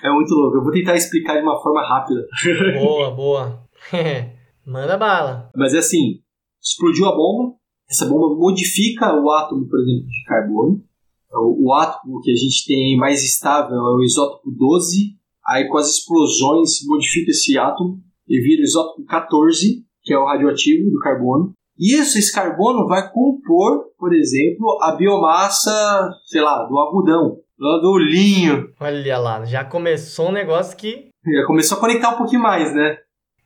É muito louco. Eu vou tentar explicar de uma forma rápida. Boa, boa. Manda bala. Mas é assim: explodiu a bomba. Essa bomba modifica o átomo, por exemplo, de carbono. O, o átomo que a gente tem mais estável é o isótopo 12. Aí, com as explosões, modifica esse átomo e vira o isótopo 14, que é o radioativo do carbono. Isso, esse carbono vai compor, por exemplo, a biomassa, sei lá, do algodão. Lá do linho. Olha lá, já começou um negócio que. Já começou a conectar um pouquinho mais, né?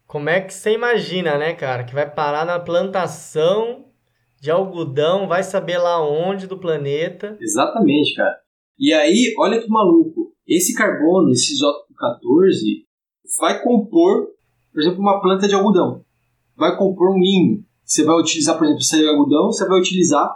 Como é que você imagina, né, cara? Que vai parar na plantação de algodão, vai saber lá onde do planeta. Exatamente, cara. E aí, olha que maluco. Esse carbono, esse isótopo 14, vai compor, por exemplo, uma planta de algodão. Vai compor um linho. Você vai utilizar, por exemplo, esse algodão, você vai utilizar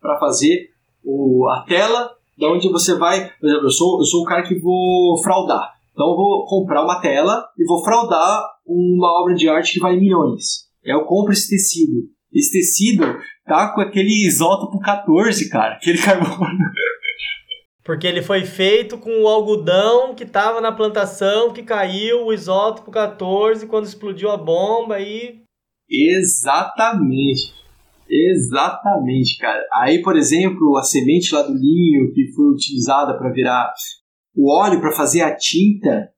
para fazer o, a tela da onde você vai. Por exemplo, eu sou, eu sou o cara que vou fraudar. Então eu vou comprar uma tela e vou fraudar uma obra de arte que vale milhões. Eu compro esse tecido. Esse tecido tá com aquele isótopo 14, cara. Aquele carbono. Porque ele foi feito com o algodão que estava na plantação, que caiu o isótopo 14 quando explodiu a bomba e. Exatamente. Exatamente, cara. Aí, por exemplo, a semente lá do linho que foi utilizada para virar o óleo para fazer a tinta,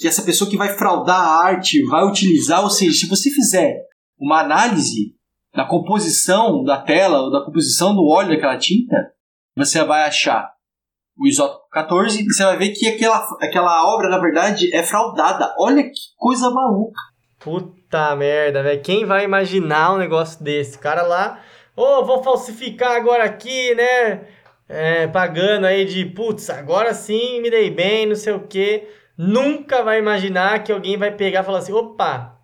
que essa pessoa que vai fraudar a arte vai utilizar, ou seja, se você fizer uma análise da composição da tela ou da composição do óleo daquela tinta, você vai achar o isótopo 14 e você vai ver que aquela, aquela obra, na verdade, é fraudada. Olha que coisa maluca. Puta merda, velho. Quem vai imaginar um negócio desse? Cara lá, ô, oh, vou falsificar agora aqui, né? É, pagando aí de, putz, agora sim me dei bem, não sei o quê. Nunca vai imaginar que alguém vai pegar e falar assim, opa,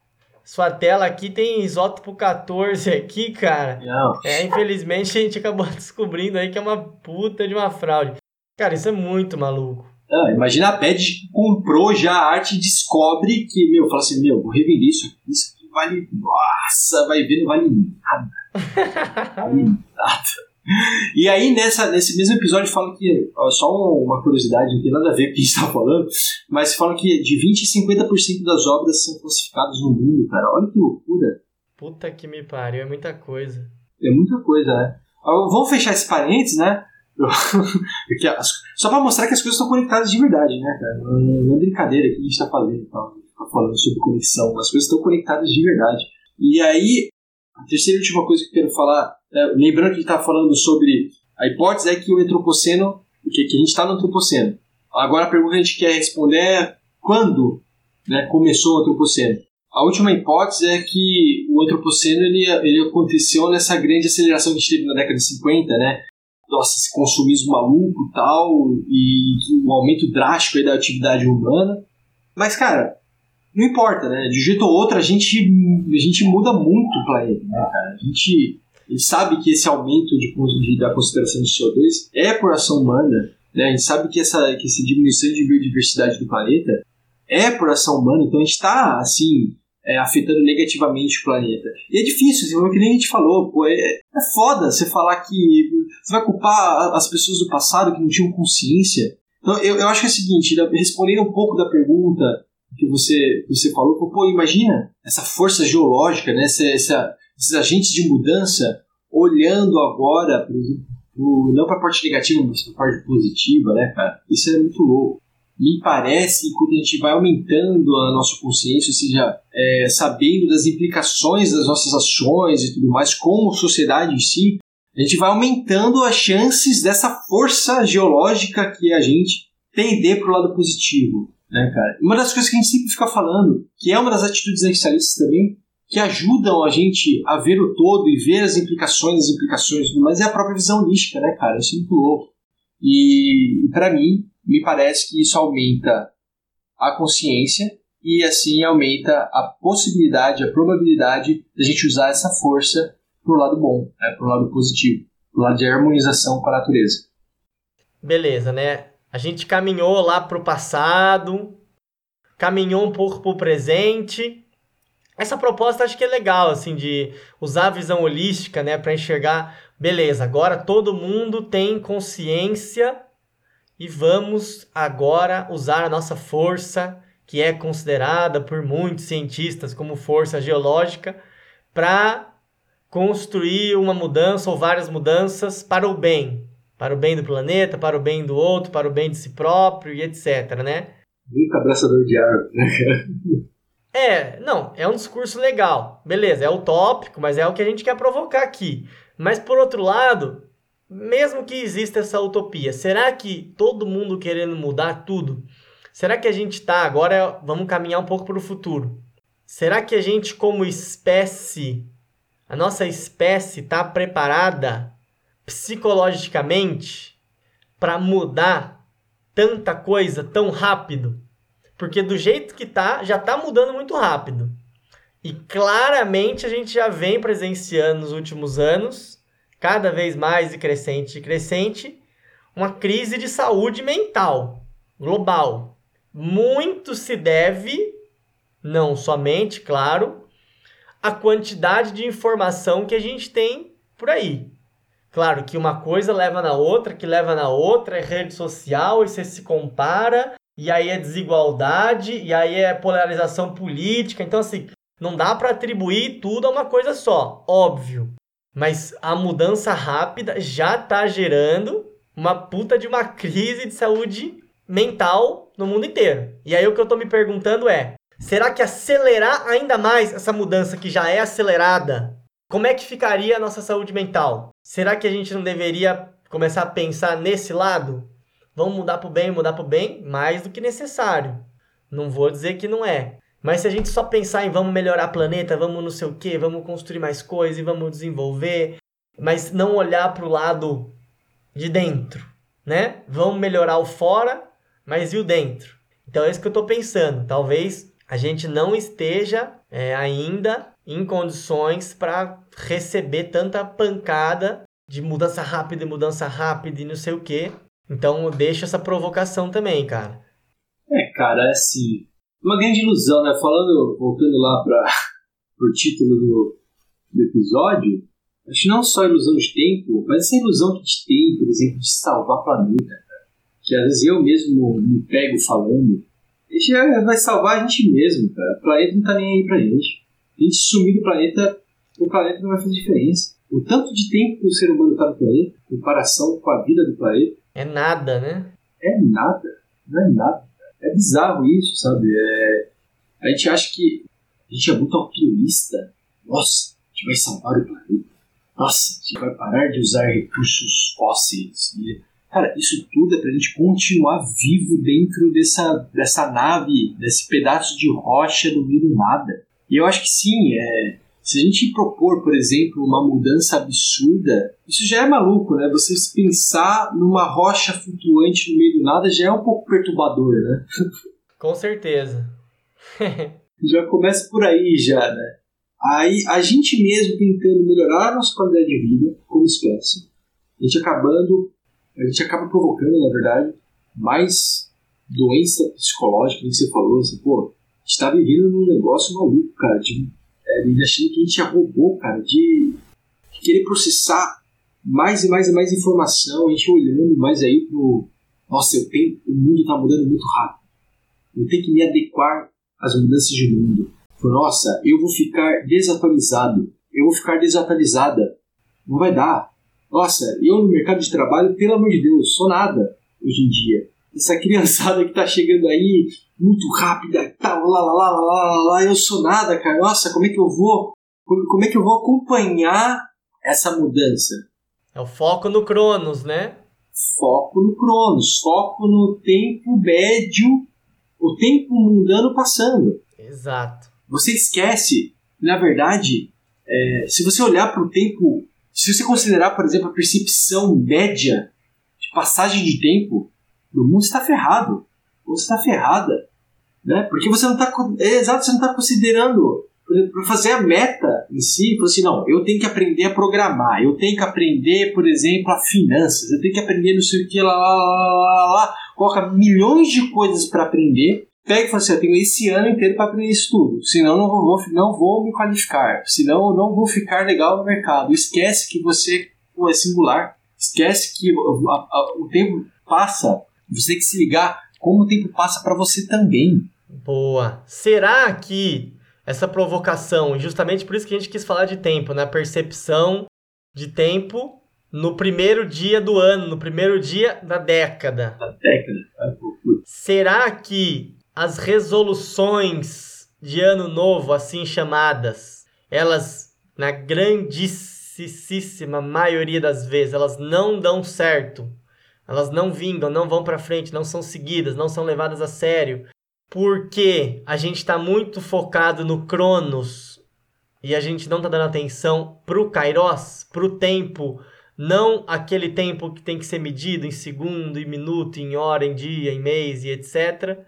sua tela aqui tem isótopo 14 aqui, cara. Não. É, infelizmente a gente acabou descobrindo aí que é uma puta de uma fraude. Cara, isso é muito maluco. Ah, imagina a que comprou já a arte e descobre que, meu, fala assim, meu, vou revender isso aqui, isso aqui vale. Nossa, vai ver, não vale nada. vale nada. E aí, nessa, nesse mesmo episódio, fala que, ó, só uma curiosidade, não tem nada a ver com o que a gente está falando, mas fala que de 20% a 50% das obras são classificadas no mundo, cara. Olha que loucura. Puta que me pariu, é muita coisa. É muita coisa, né? Vamos fechar esse parênteses, né? Só para mostrar que as coisas estão conectadas de verdade, né, cara? Não é brincadeira que a gente está fazendo, tá? tá falando sobre conexão. As coisas estão conectadas de verdade. E aí, a terceira e última coisa que eu quero falar, é, lembrando que a gente está falando sobre a hipótese é que o antropoceno, que, que a gente está no antropoceno. Agora a pergunta que a gente quer responder é quando né, começou o antropoceno? A última hipótese é que o antropoceno ele, ele aconteceu nessa grande aceleração que a gente teve na década de 50, né? Nossa, esse consumismo maluco tal, e um aumento drástico da atividade humana. Mas, cara, não importa, né? De um jeito ou outro, a gente, a gente muda muito o planeta, né, cara? A gente, a gente sabe que esse aumento de, de, da consideração de CO2 é por ação humana, né? A gente sabe que essa, que essa diminuição de biodiversidade do planeta é por ação humana, então a gente está, assim, é, afetando negativamente o planeta. E é difícil, assim, que nem a gente falou, pô, é, é foda você falar que você vai culpar as pessoas do passado que não tinham consciência. Então, eu, eu acho que é o seguinte, respondendo um pouco da pergunta que você, você falou, pô, imagina essa força geológica, né, essa, essa, esses agentes de mudança olhando agora, por exemplo, não para a parte negativa, mas para a parte positiva, né, cara? Isso é muito louco me parece que quando a gente vai aumentando a nossa consciência, ou seja, é, sabendo das implicações das nossas ações e tudo mais, como sociedade em si, a gente vai aumentando as chances dessa força geológica que a gente tender para o lado positivo. Né, cara? Uma das coisas que a gente sempre fica falando, que é uma das atitudes existencialistas também, que ajudam a gente a ver o todo e ver as implicações, as implicações, mas é a própria visão holística, né, cara? Isso é muito louco. E, para mim, me parece que isso aumenta a consciência e assim aumenta a possibilidade, a probabilidade da gente usar essa força para o lado bom, né, para o lado positivo, para o lado de harmonização com a natureza. Beleza, né? A gente caminhou lá para o passado, caminhou um pouco para o presente. Essa proposta acho que é legal, assim, de usar a visão holística, né, para enxergar, beleza, agora todo mundo tem consciência e vamos agora usar a nossa força, que é considerada por muitos cientistas como força geológica, para construir uma mudança ou várias mudanças para o bem, para o bem do planeta, para o bem do outro, para o bem de si próprio e etc, né? Nunca abraçador de árvore, né? É, não, é um discurso legal. Beleza, é utópico, mas é o que a gente quer provocar aqui. Mas por outro lado, mesmo que exista essa utopia, será que todo mundo querendo mudar tudo? Será que a gente está agora? Vamos caminhar um pouco para o futuro. será que a gente, como espécie, a nossa espécie está preparada psicologicamente para mudar tanta coisa tão rápido? Porque do jeito que tá, já tá mudando muito rápido. E claramente a gente já vem presenciando nos últimos anos, cada vez mais e crescente e crescente, uma crise de saúde mental global. Muito se deve, não somente, claro, a quantidade de informação que a gente tem por aí. Claro que uma coisa leva na outra, que leva na outra, é rede social, e você se compara, e aí é desigualdade, e aí é polarização política. Então, assim, não dá para atribuir tudo a uma coisa só, óbvio. Mas a mudança rápida já está gerando uma puta de uma crise de saúde mental no mundo inteiro. E aí o que eu estou me perguntando é: será que acelerar ainda mais essa mudança que já é acelerada, como é que ficaria a nossa saúde mental? Será que a gente não deveria começar a pensar nesse lado? Vamos mudar para o bem, mudar para o bem, mais do que necessário. Não vou dizer que não é. Mas se a gente só pensar em vamos melhorar o planeta, vamos não sei o que, vamos construir mais coisas e vamos desenvolver, mas não olhar para o lado de dentro, né? Vamos melhorar o fora, mas e o dentro? Então é isso que eu estou pensando. Talvez a gente não esteja é, ainda em condições para receber tanta pancada de mudança rápida e mudança rápida e não sei o que. Então deixa essa provocação também, cara. É, cara, é assim, uma grande ilusão, né? Falando, voltando lá para o título do, do episódio, acho que não só ilusão de tempo, mas essa ilusão que a gente tem, por exemplo, de salvar o planeta, cara, que às vezes eu mesmo me pego falando, a gente vai salvar a gente mesmo, cara. O planeta não tá nem aí pra gente. A gente sumir do planeta, o planeta não vai fazer diferença. O tanto de tempo que o ser humano tá no planeta, em comparação com a vida do planeta, é nada, né? É nada. Não é nada. É bizarro isso, sabe? É... A gente acha que a gente é muito altruísta. Nossa, a gente vai salvar o planeta. Nossa, a gente vai parar de usar recursos fósseis. E, cara, isso tudo é pra gente continuar vivo dentro dessa, dessa nave, desse pedaço de rocha no meio do nada. E eu acho que sim, é, se a gente propor, por exemplo, uma mudança absurda, isso já é maluco, né? Você pensar numa rocha flutuante no meio do nada já é um pouco perturbador, né? Com certeza. já começa por aí já, né? Aí a gente mesmo tentando melhorar a nossa qualidade de vida como espécie, a gente acabando, a gente acaba provocando, na verdade, mais doença psicológica, que você falou, assim, pô, a gente tá vivendo num negócio maluco, cara, de é, achando que a gente é robô, cara, de, de, querer processar mais e mais e mais informação, a gente olhando mais aí pro. Nossa, eu tenho, o mundo está mudando muito rápido. Eu tenho que me adequar às mudanças de mundo. Nossa, eu vou ficar desatualizado. Eu vou ficar desatualizada. Não vai dar. Nossa, eu no mercado de trabalho, pelo amor de Deus, sou nada hoje em dia essa criançada que tá chegando aí muito rápida e tal, lá, lá, lá, lá, lá, lá, eu sou nada, cara. Nossa, como é que eu vou, como é que eu vou acompanhar essa mudança? É o foco no Cronos, né? Foco no Cronos, foco no tempo médio, o tempo mundano passando. Exato. Você esquece, na verdade, é, se você olhar para o tempo, se você considerar, por exemplo, a percepção média de passagem de tempo, o mundo está ferrado. O mundo está ferrada. Né? Porque você não está. É, exato, você não está considerando. Para fazer a meta em si, você assim, não, eu tenho que aprender a programar, eu tenho que aprender, por exemplo, a finanças, eu tenho que aprender não sei o que, lá, lá, lá, lá, lá. coloca milhões de coisas para aprender, pega e fala assim, eu tenho esse ano inteiro para aprender isso tudo, senão não vou, não vou me qualificar, senão não vou ficar legal no mercado. Esquece que você pô, é singular, esquece que a, a, o tempo passa você tem que se ligar como o tempo passa para você também. Boa. Será que essa provocação, justamente por isso que a gente quis falar de tempo, na né? percepção de tempo no primeiro dia do ano, no primeiro dia da década. Da década. Será que as resoluções de ano novo, assim chamadas, elas, na grandíssima maioria das vezes, elas não dão certo elas não vingam, não vão para frente, não são seguidas, não são levadas a sério. porque a gente está muito focado no Cronos e a gente não está dando atenção pro Kairos, pro tempo, não aquele tempo que tem que ser medido em segundo, em minuto, em hora, em dia, em mês e etc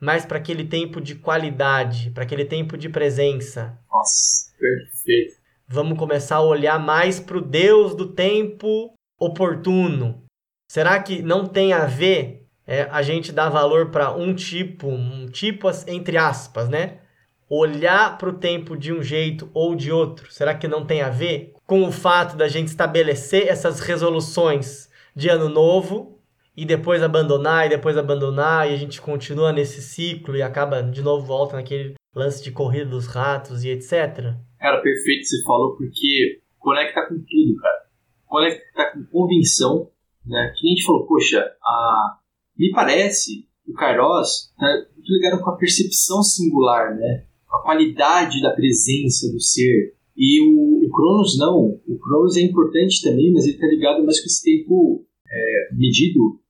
mas para aquele tempo de qualidade, para aquele tempo de presença. Nossa, perfeito. Vamos começar a olhar mais para o Deus do tempo oportuno. Será que não tem a ver é, a gente dar valor para um tipo, um tipo entre aspas, né? Olhar para o tempo de um jeito ou de outro. Será que não tem a ver com o fato da gente estabelecer essas resoluções de ano novo e depois abandonar, e depois abandonar, e a gente continua nesse ciclo e acaba de novo volta naquele lance de corrida dos ratos e etc. Cara, perfeito você falou, porque conecta com tudo, cara. Conecta com convicção, né? Que a gente falou, poxa, a... me parece que o Kairos tá muito ligado com a percepção singular, né? A qualidade da presença do ser. E o, o Cronos não. O Cronos é importante também, mas ele tá ligado mais com esse tempo é, medido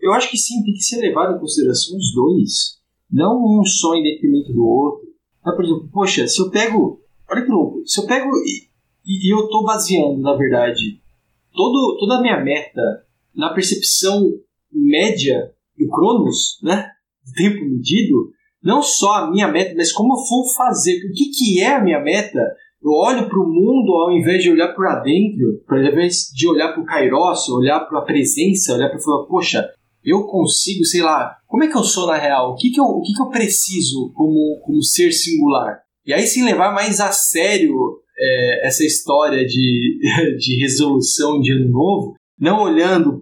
eu acho que sim, tem que ser levado em consideração os dois. Não um só em detrimento do outro. Então, por exemplo, poxa, se eu pego. Olha que louco. Se eu pego e, e eu estou baseando, na verdade, todo, toda a minha meta na percepção média do Cronos, né? Do tempo medido, não só a minha meta, mas como eu vou fazer. O que, que é a minha meta? Eu olho para o mundo ao invés de olhar para dentro, ao invés de olhar para o Kairos, olhar para a presença, olhar para falar, poxa, eu consigo, sei lá, como é que eu sou na real? O que, que, eu, o que, que eu preciso como, como ser singular? E aí sim levar mais a sério é, essa história de, de resolução de ano novo, não olhando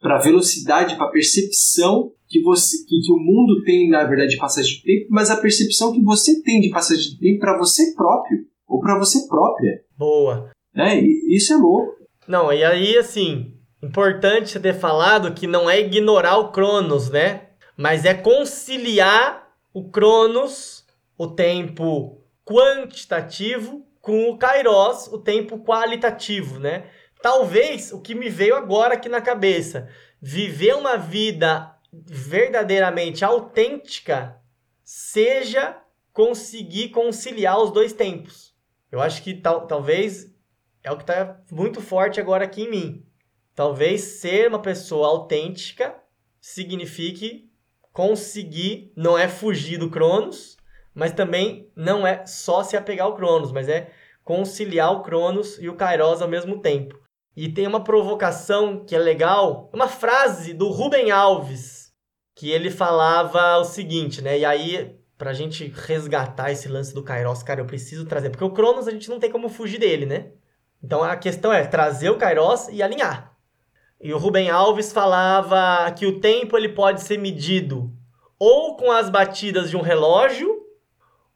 para a velocidade, para a percepção que, você, que, que o mundo tem, na verdade, de passagem de tempo, mas a percepção que você tem de passagem de tempo para você próprio, ou para você própria. Boa. É, isso é louco. Não, e aí, assim, Importante ter falado que não é ignorar o Cronos, né? Mas é conciliar o Cronos, o tempo quantitativo, com o Kairos, o tempo qualitativo, né? Talvez o que me veio agora aqui na cabeça, viver uma vida verdadeiramente autêntica seja conseguir conciliar os dois tempos. Eu acho que tal, talvez é o que está muito forte agora aqui em mim. Talvez ser uma pessoa autêntica signifique conseguir, não é fugir do Cronos, mas também não é só se apegar ao Cronos, mas é conciliar o Cronos e o Kairos ao mesmo tempo. E tem uma provocação que é legal, uma frase do Rubem Alves, que ele falava o seguinte, né? E aí, pra gente resgatar esse lance do Kairos, cara, eu preciso trazer, porque o Cronos a gente não tem como fugir dele, né? Então a questão é trazer o Kairos e alinhar. E o Rubem Alves falava que o tempo ele pode ser medido ou com as batidas de um relógio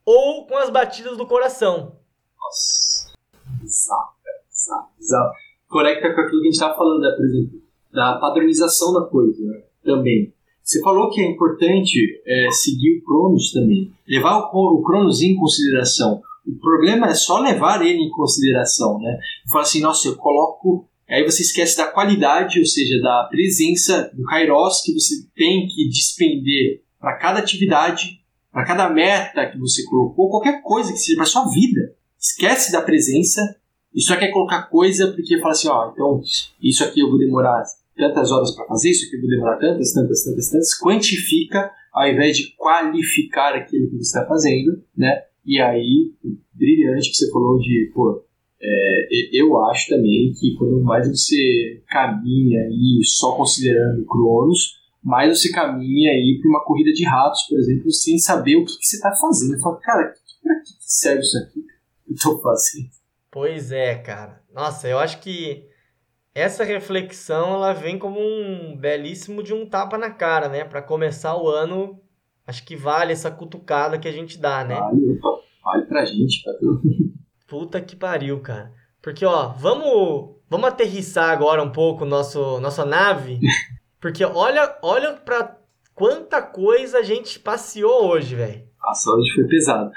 ou com as batidas do coração. Nossa, bizarro, bizarro, bizarro. Conecta com aquilo que a gente estava falando, né, por exemplo, da padronização da coisa né, também. Você falou que é importante é, seguir o Cronos também, levar o, o Cronos em consideração. O problema é só levar ele em consideração, né? Fala assim, nossa, eu coloco Aí você esquece da qualidade, ou seja, da presença do Kairos que você tem que despender para cada atividade, para cada meta que você colocou, qualquer coisa que seja para sua vida. Esquece da presença e só quer colocar coisa porque fala assim, ó, então isso aqui eu vou demorar tantas horas para fazer, isso aqui eu vou demorar tantas, tantas, tantas, tantas. Quantifica ao invés de qualificar aquilo que você está fazendo, né? E aí, brilhante que você falou de, pô, é, eu acho também que quando mais você caminha aí só considerando Cronos, mais você caminha aí para uma corrida de ratos, por exemplo, sem saber o que, que você está fazendo. Eu falo, cara, para que serve isso aqui que eu estou fazendo? Pois é, cara. Nossa, eu acho que essa reflexão ela vem como um belíssimo de um tapa na cara, né? Para começar o ano, acho que vale essa cutucada que a gente dá, né? Vale, vale pra gente, pra. Puta que pariu, cara. Porque, ó, vamos, vamos aterrissar agora um pouco nosso, nossa nave. Porque olha, olha pra quanta coisa a gente passeou hoje, velho. Nossa, hoje foi pesado.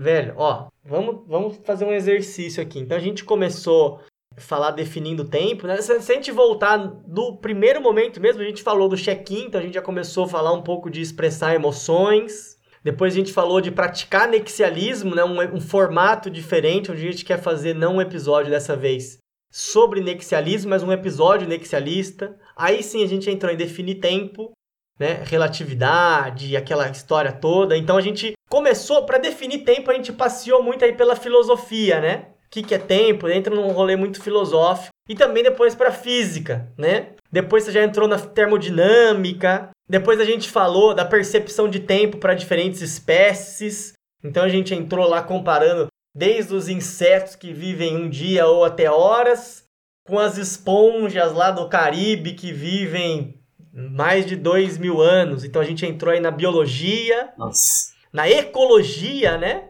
Velho, ó, vamos, vamos fazer um exercício aqui. Então a gente começou a falar definindo o tempo, né? Se, se a gente voltar do primeiro momento mesmo, a gente falou do check-in, então a gente já começou a falar um pouco de expressar emoções. Depois a gente falou de praticar nexialismo, né? Um, um, formato diferente, onde a gente quer fazer não um episódio dessa vez sobre nexialismo, mas um episódio nexialista. Aí sim a gente entrou em definir tempo, né? Relatividade, aquela história toda. Então a gente começou, para definir tempo, a gente passeou muito aí pela filosofia, né? O que, que é tempo? Entra num rolê muito filosófico. E também depois para física, né? Depois você já entrou na termodinâmica. Depois a gente falou da percepção de tempo para diferentes espécies. Então a gente entrou lá comparando desde os insetos que vivem um dia ou até horas, com as esponjas lá do Caribe que vivem mais de dois mil anos. Então a gente entrou aí na biologia, Nossa. Na ecologia, né?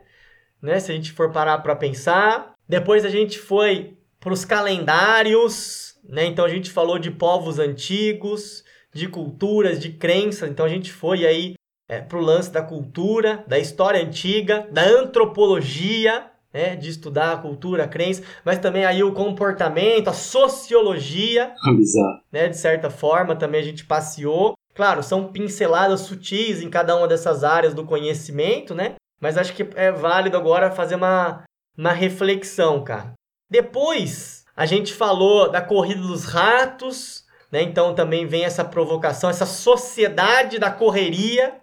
né? Se a gente for parar para pensar. Depois a gente foi para os calendários, né? Então a gente falou de povos antigos, de culturas, de crenças. Então a gente foi aí é, para o lance da cultura, da história antiga, da antropologia, né? de estudar a cultura, a crença, mas também aí o comportamento, a sociologia, Bizarro. né? de certa forma também a gente passeou. Claro, são pinceladas sutis em cada uma dessas áreas do conhecimento, né? Mas acho que é válido agora fazer uma, uma reflexão, cara. Depois, a gente falou da corrida dos ratos, né? Então também vem essa provocação, essa sociedade da correria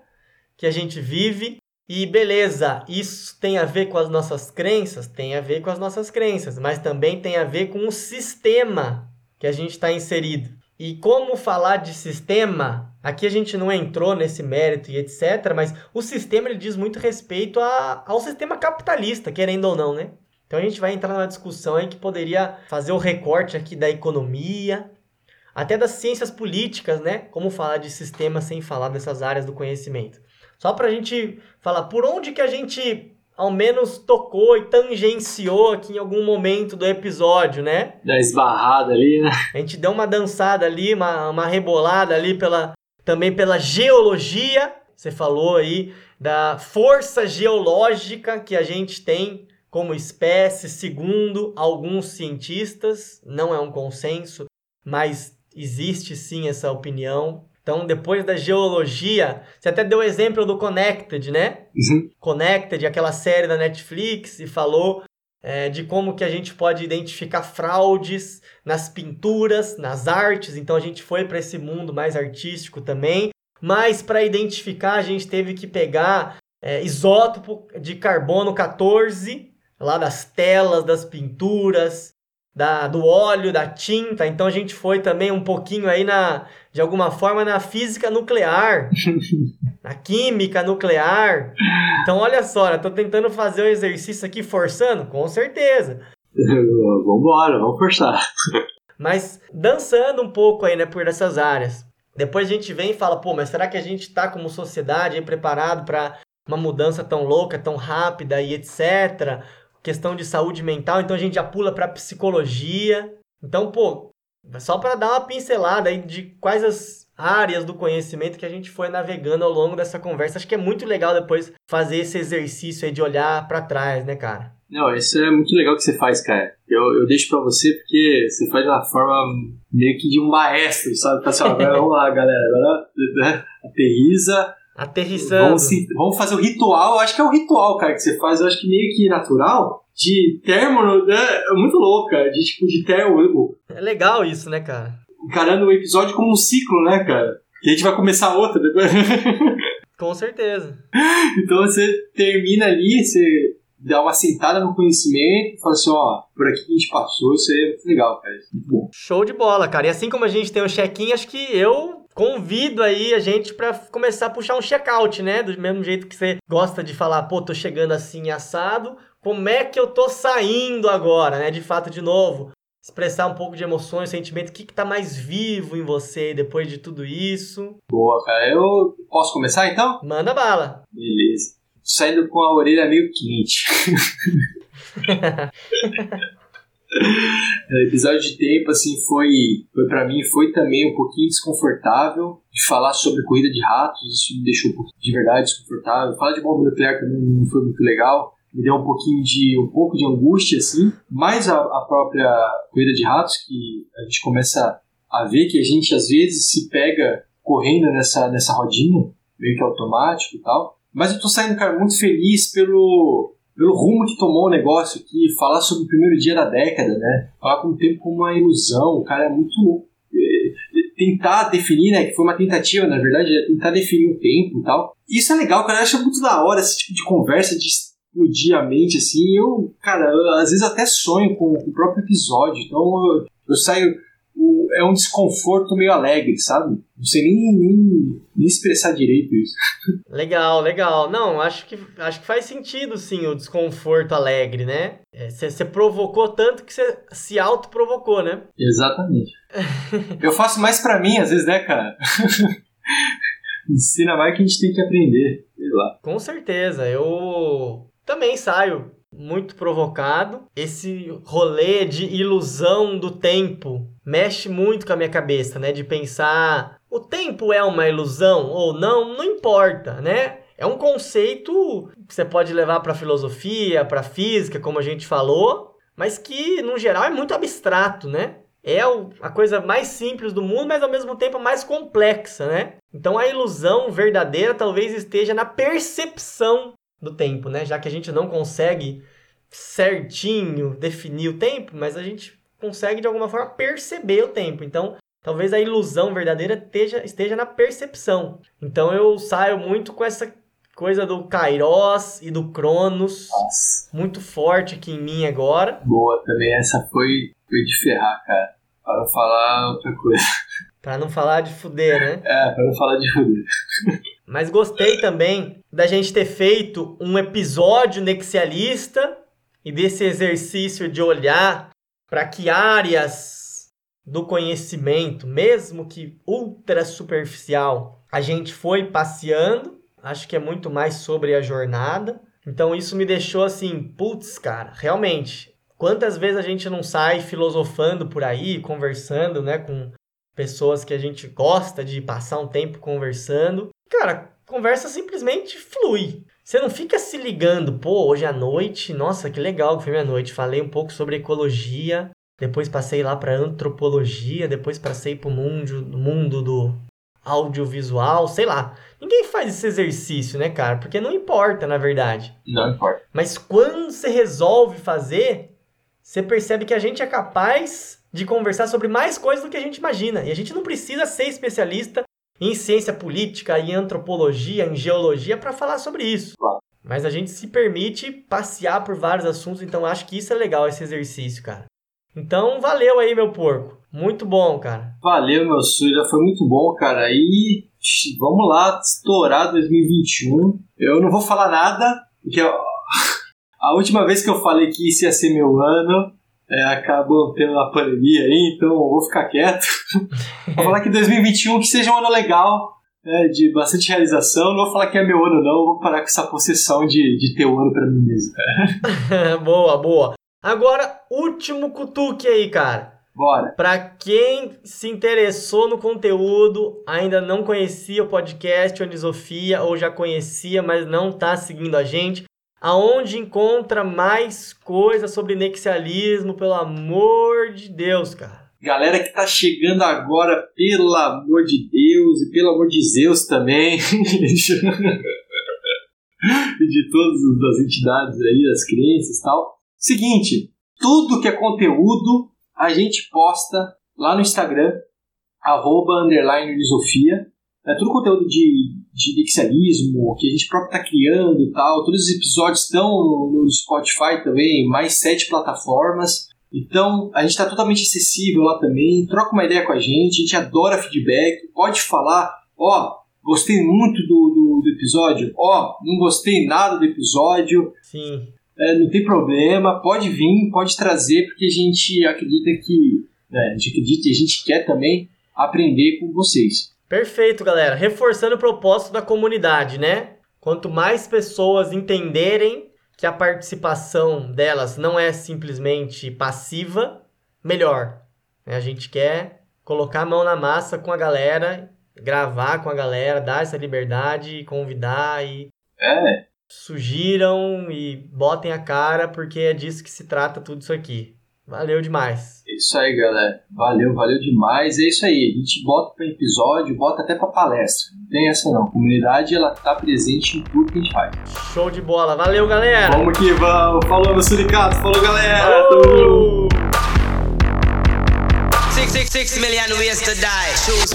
que a gente vive. E beleza, isso tem a ver com as nossas crenças? Tem a ver com as nossas crenças, mas também tem a ver com o sistema que a gente está inserido. E como falar de sistema, aqui a gente não entrou nesse mérito e etc, mas o sistema ele diz muito respeito a, ao sistema capitalista, querendo ou não, né? Então a gente vai entrar numa discussão aí que poderia fazer o recorte aqui da economia, até das ciências políticas, né? Como falar de sistema sem falar dessas áreas do conhecimento. Só para a gente falar por onde que a gente ao menos tocou e tangenciou aqui em algum momento do episódio, né? Da esbarrada ali, né? A gente deu uma dançada ali, uma, uma rebolada ali pela também pela geologia. Você falou aí da força geológica que a gente tem como espécie, segundo alguns cientistas, não é um consenso, mas existe sim essa opinião. Então, depois da geologia, você até deu o exemplo do Connected, né? Uhum. Connected, aquela série da Netflix, e falou é, de como que a gente pode identificar fraudes nas pinturas, nas artes. Então, a gente foi para esse mundo mais artístico também. Mas para identificar, a gente teve que pegar é, isótopo de carbono 14 lá das telas, das pinturas, da, do óleo, da tinta. Então a gente foi também um pouquinho aí na, de alguma forma, na física nuclear, na química nuclear. Então olha só, eu tô tentando fazer o exercício aqui forçando, com certeza. Vambora, vamos forçar. Mas dançando um pouco aí, né, por essas áreas. Depois a gente vem e fala, pô, mas será que a gente tá como sociedade aí preparado para uma mudança tão louca, tão rápida e etc? Questão de saúde mental, então a gente já pula para psicologia. Então, pô, só para dar uma pincelada aí de quais as áreas do conhecimento que a gente foi navegando ao longo dessa conversa. Acho que é muito legal depois fazer esse exercício aí de olhar para trás, né, cara? Não, isso é muito legal que você faz, cara. Eu, eu deixo para você porque você faz de uma forma meio que de um maestro, sabe? Tá assim, agora vamos lá, galera. Agora né, aterriza, Aterrissando. Vamos, vamos, fazer o ritual, eu acho que é o ritual, cara, que você faz, eu acho que meio que natural, de termo, né? É muito louco, cara, de tipo, de termo. É legal isso, né, cara? Encarando o episódio como um ciclo, né, cara? E a gente vai começar outra depois. Com certeza. então você termina ali, você dá uma sentada no conhecimento, fala assim, ó, por aqui que a gente passou, isso aí é muito legal, cara. Muito bom. Show de bola, cara. E assim como a gente tem o um check-in, acho que eu convido aí a gente para começar a puxar um check-out, né? Do mesmo jeito que você gosta de falar, pô, tô chegando assim assado, como é que eu tô saindo agora, né? De fato, de novo, expressar um pouco de emoções, sentimento, o que, que tá mais vivo em você depois de tudo isso. Boa, cara. Eu posso começar então? Manda bala. Beleza. Saindo com a orelha meio quente. O episódio de tempo, assim, foi, foi para mim, foi também um pouquinho desconfortável de falar sobre corrida de ratos, isso me deixou um de verdade desconfortável. Falar de bomba nuclear também não foi muito legal, me deu um pouquinho de, um pouco de angústia, assim, mas a, a própria corrida de ratos, que a gente começa a ver que a gente às vezes se pega correndo nessa, nessa rodinha, meio que automático e tal, Mas eu tô saindo, cara, muito feliz pelo, pelo rumo que tomou o negócio aqui, falar sobre o primeiro dia da década, né? Falar com o tempo como uma ilusão, o cara é muito. É, tentar definir, né? Que foi uma tentativa, na verdade, é tentar definir o tempo e tal. Isso é legal, cara. Eu acho muito da hora esse tipo de conversa, de explodir a mente, assim. Eu, cara, eu, às vezes até sonho com, com o próprio episódio. Então eu, eu saio o, é um desconforto meio alegre, sabe? Não sei nem, nem, nem expressar direito isso. Legal, legal. Não, acho que, acho que faz sentido, sim, o desconforto alegre, né? Você é, provocou tanto que você se autoprovocou, né? Exatamente. Eu faço mais para mim, às vezes, né, cara? Ensina mais que a gente tem que aprender, sei lá. Com certeza. Eu também saio muito provocado. Esse rolê de ilusão do tempo mexe muito com a minha cabeça, né? De pensar, o tempo é uma ilusão ou não, não importa, né? É um conceito que você pode levar para filosofia, para física, como a gente falou, mas que no geral é muito abstrato, né? É a coisa mais simples do mundo, mas ao mesmo tempo mais complexa, né? Então a ilusão verdadeira talvez esteja na percepção do tempo, né? Já que a gente não consegue certinho definir o tempo, mas a gente consegue de alguma forma perceber o tempo. Então, talvez a ilusão verdadeira esteja, esteja na percepção. Então, eu saio muito com essa coisa do Kairos e do Cronos. Nossa. Muito forte aqui em mim agora. Boa, também essa foi, foi de ferrar, cara. Para não falar outra coisa. Para não falar de fuder, né? É, para não falar de fuder. Mas gostei também da gente ter feito um episódio nexialista e desse exercício de olhar para que áreas do conhecimento, mesmo que ultra superficial, a gente foi passeando. Acho que é muito mais sobre a jornada. Então isso me deixou assim, putz, cara, realmente. Quantas vezes a gente não sai filosofando por aí, conversando, né, com pessoas que a gente gosta de passar um tempo conversando. Cara, conversa simplesmente flui. Você não fica se ligando, pô, hoje à noite, nossa, que legal que foi minha noite. Falei um pouco sobre ecologia, depois passei lá para antropologia, depois passei para o mundo, mundo do audiovisual, sei lá. Ninguém faz esse exercício, né, cara? Porque não importa, na verdade. Não importa. Mas quando você resolve fazer, você percebe que a gente é capaz de conversar sobre mais coisas do que a gente imagina. E a gente não precisa ser especialista em ciência política, em antropologia, em geologia para falar sobre isso. Mas a gente se permite passear por vários assuntos, então acho que isso é legal, esse exercício, cara. Então, valeu aí, meu porco. Muito bom, cara. Valeu, meu. Já foi muito bom, cara. E vamos lá, estourar 2021. Eu não vou falar nada, porque a última vez que eu falei que isso ia ser meu ano, é, acabou tendo a pandemia aí, então eu vou ficar quieto. vou falar que 2021 que seja um ano legal, né, de bastante realização. Não vou falar que é meu ano, não. Vou parar com essa possessão de, de ter o um ano pra mim mesmo. boa, boa. Agora, último cutuque aí, cara. Bora. Para quem se interessou no conteúdo, ainda não conhecia o podcast Onisofia ou já conhecia, mas não está seguindo a gente, aonde encontra mais coisa sobre nexialismo, pelo amor de Deus, cara. Galera que tá chegando agora, pelo amor de Deus e pelo amor de Zeus também. de todas as entidades aí, as crenças e tal. Seguinte, tudo que é conteúdo a gente posta lá no Instagram, arroba, underline, Lisofia. É tudo conteúdo de, de dixialismo, que a gente próprio está criando e tal. Todos os episódios estão no Spotify também, mais sete plataformas. Então, a gente está totalmente acessível lá também. Troca uma ideia com a gente, a gente adora feedback. Pode falar, ó, oh, gostei muito do, do, do episódio, ó, oh, não gostei nada do episódio. Sim. É, não tem problema, pode vir, pode trazer, porque a gente acredita que. É, a gente acredita e a gente quer também aprender com vocês. Perfeito, galera. Reforçando o propósito da comunidade, né? Quanto mais pessoas entenderem que a participação delas não é simplesmente passiva, melhor. A gente quer colocar a mão na massa com a galera, gravar com a galera, dar essa liberdade, convidar e. É. Sugiram e botem a cara, porque é disso que se trata tudo isso aqui. Valeu demais. É isso aí, galera. Valeu, valeu demais. É isso aí. A gente bota para episódio, bota até para palestra. Não tem essa não. A comunidade ela tá presente em tudo que a gente faz. Show de bola. Valeu, galera. Vamos que vamos. Falou, meu suricato. Falou, galera. Falou. Six, six, six million ways to die. Choose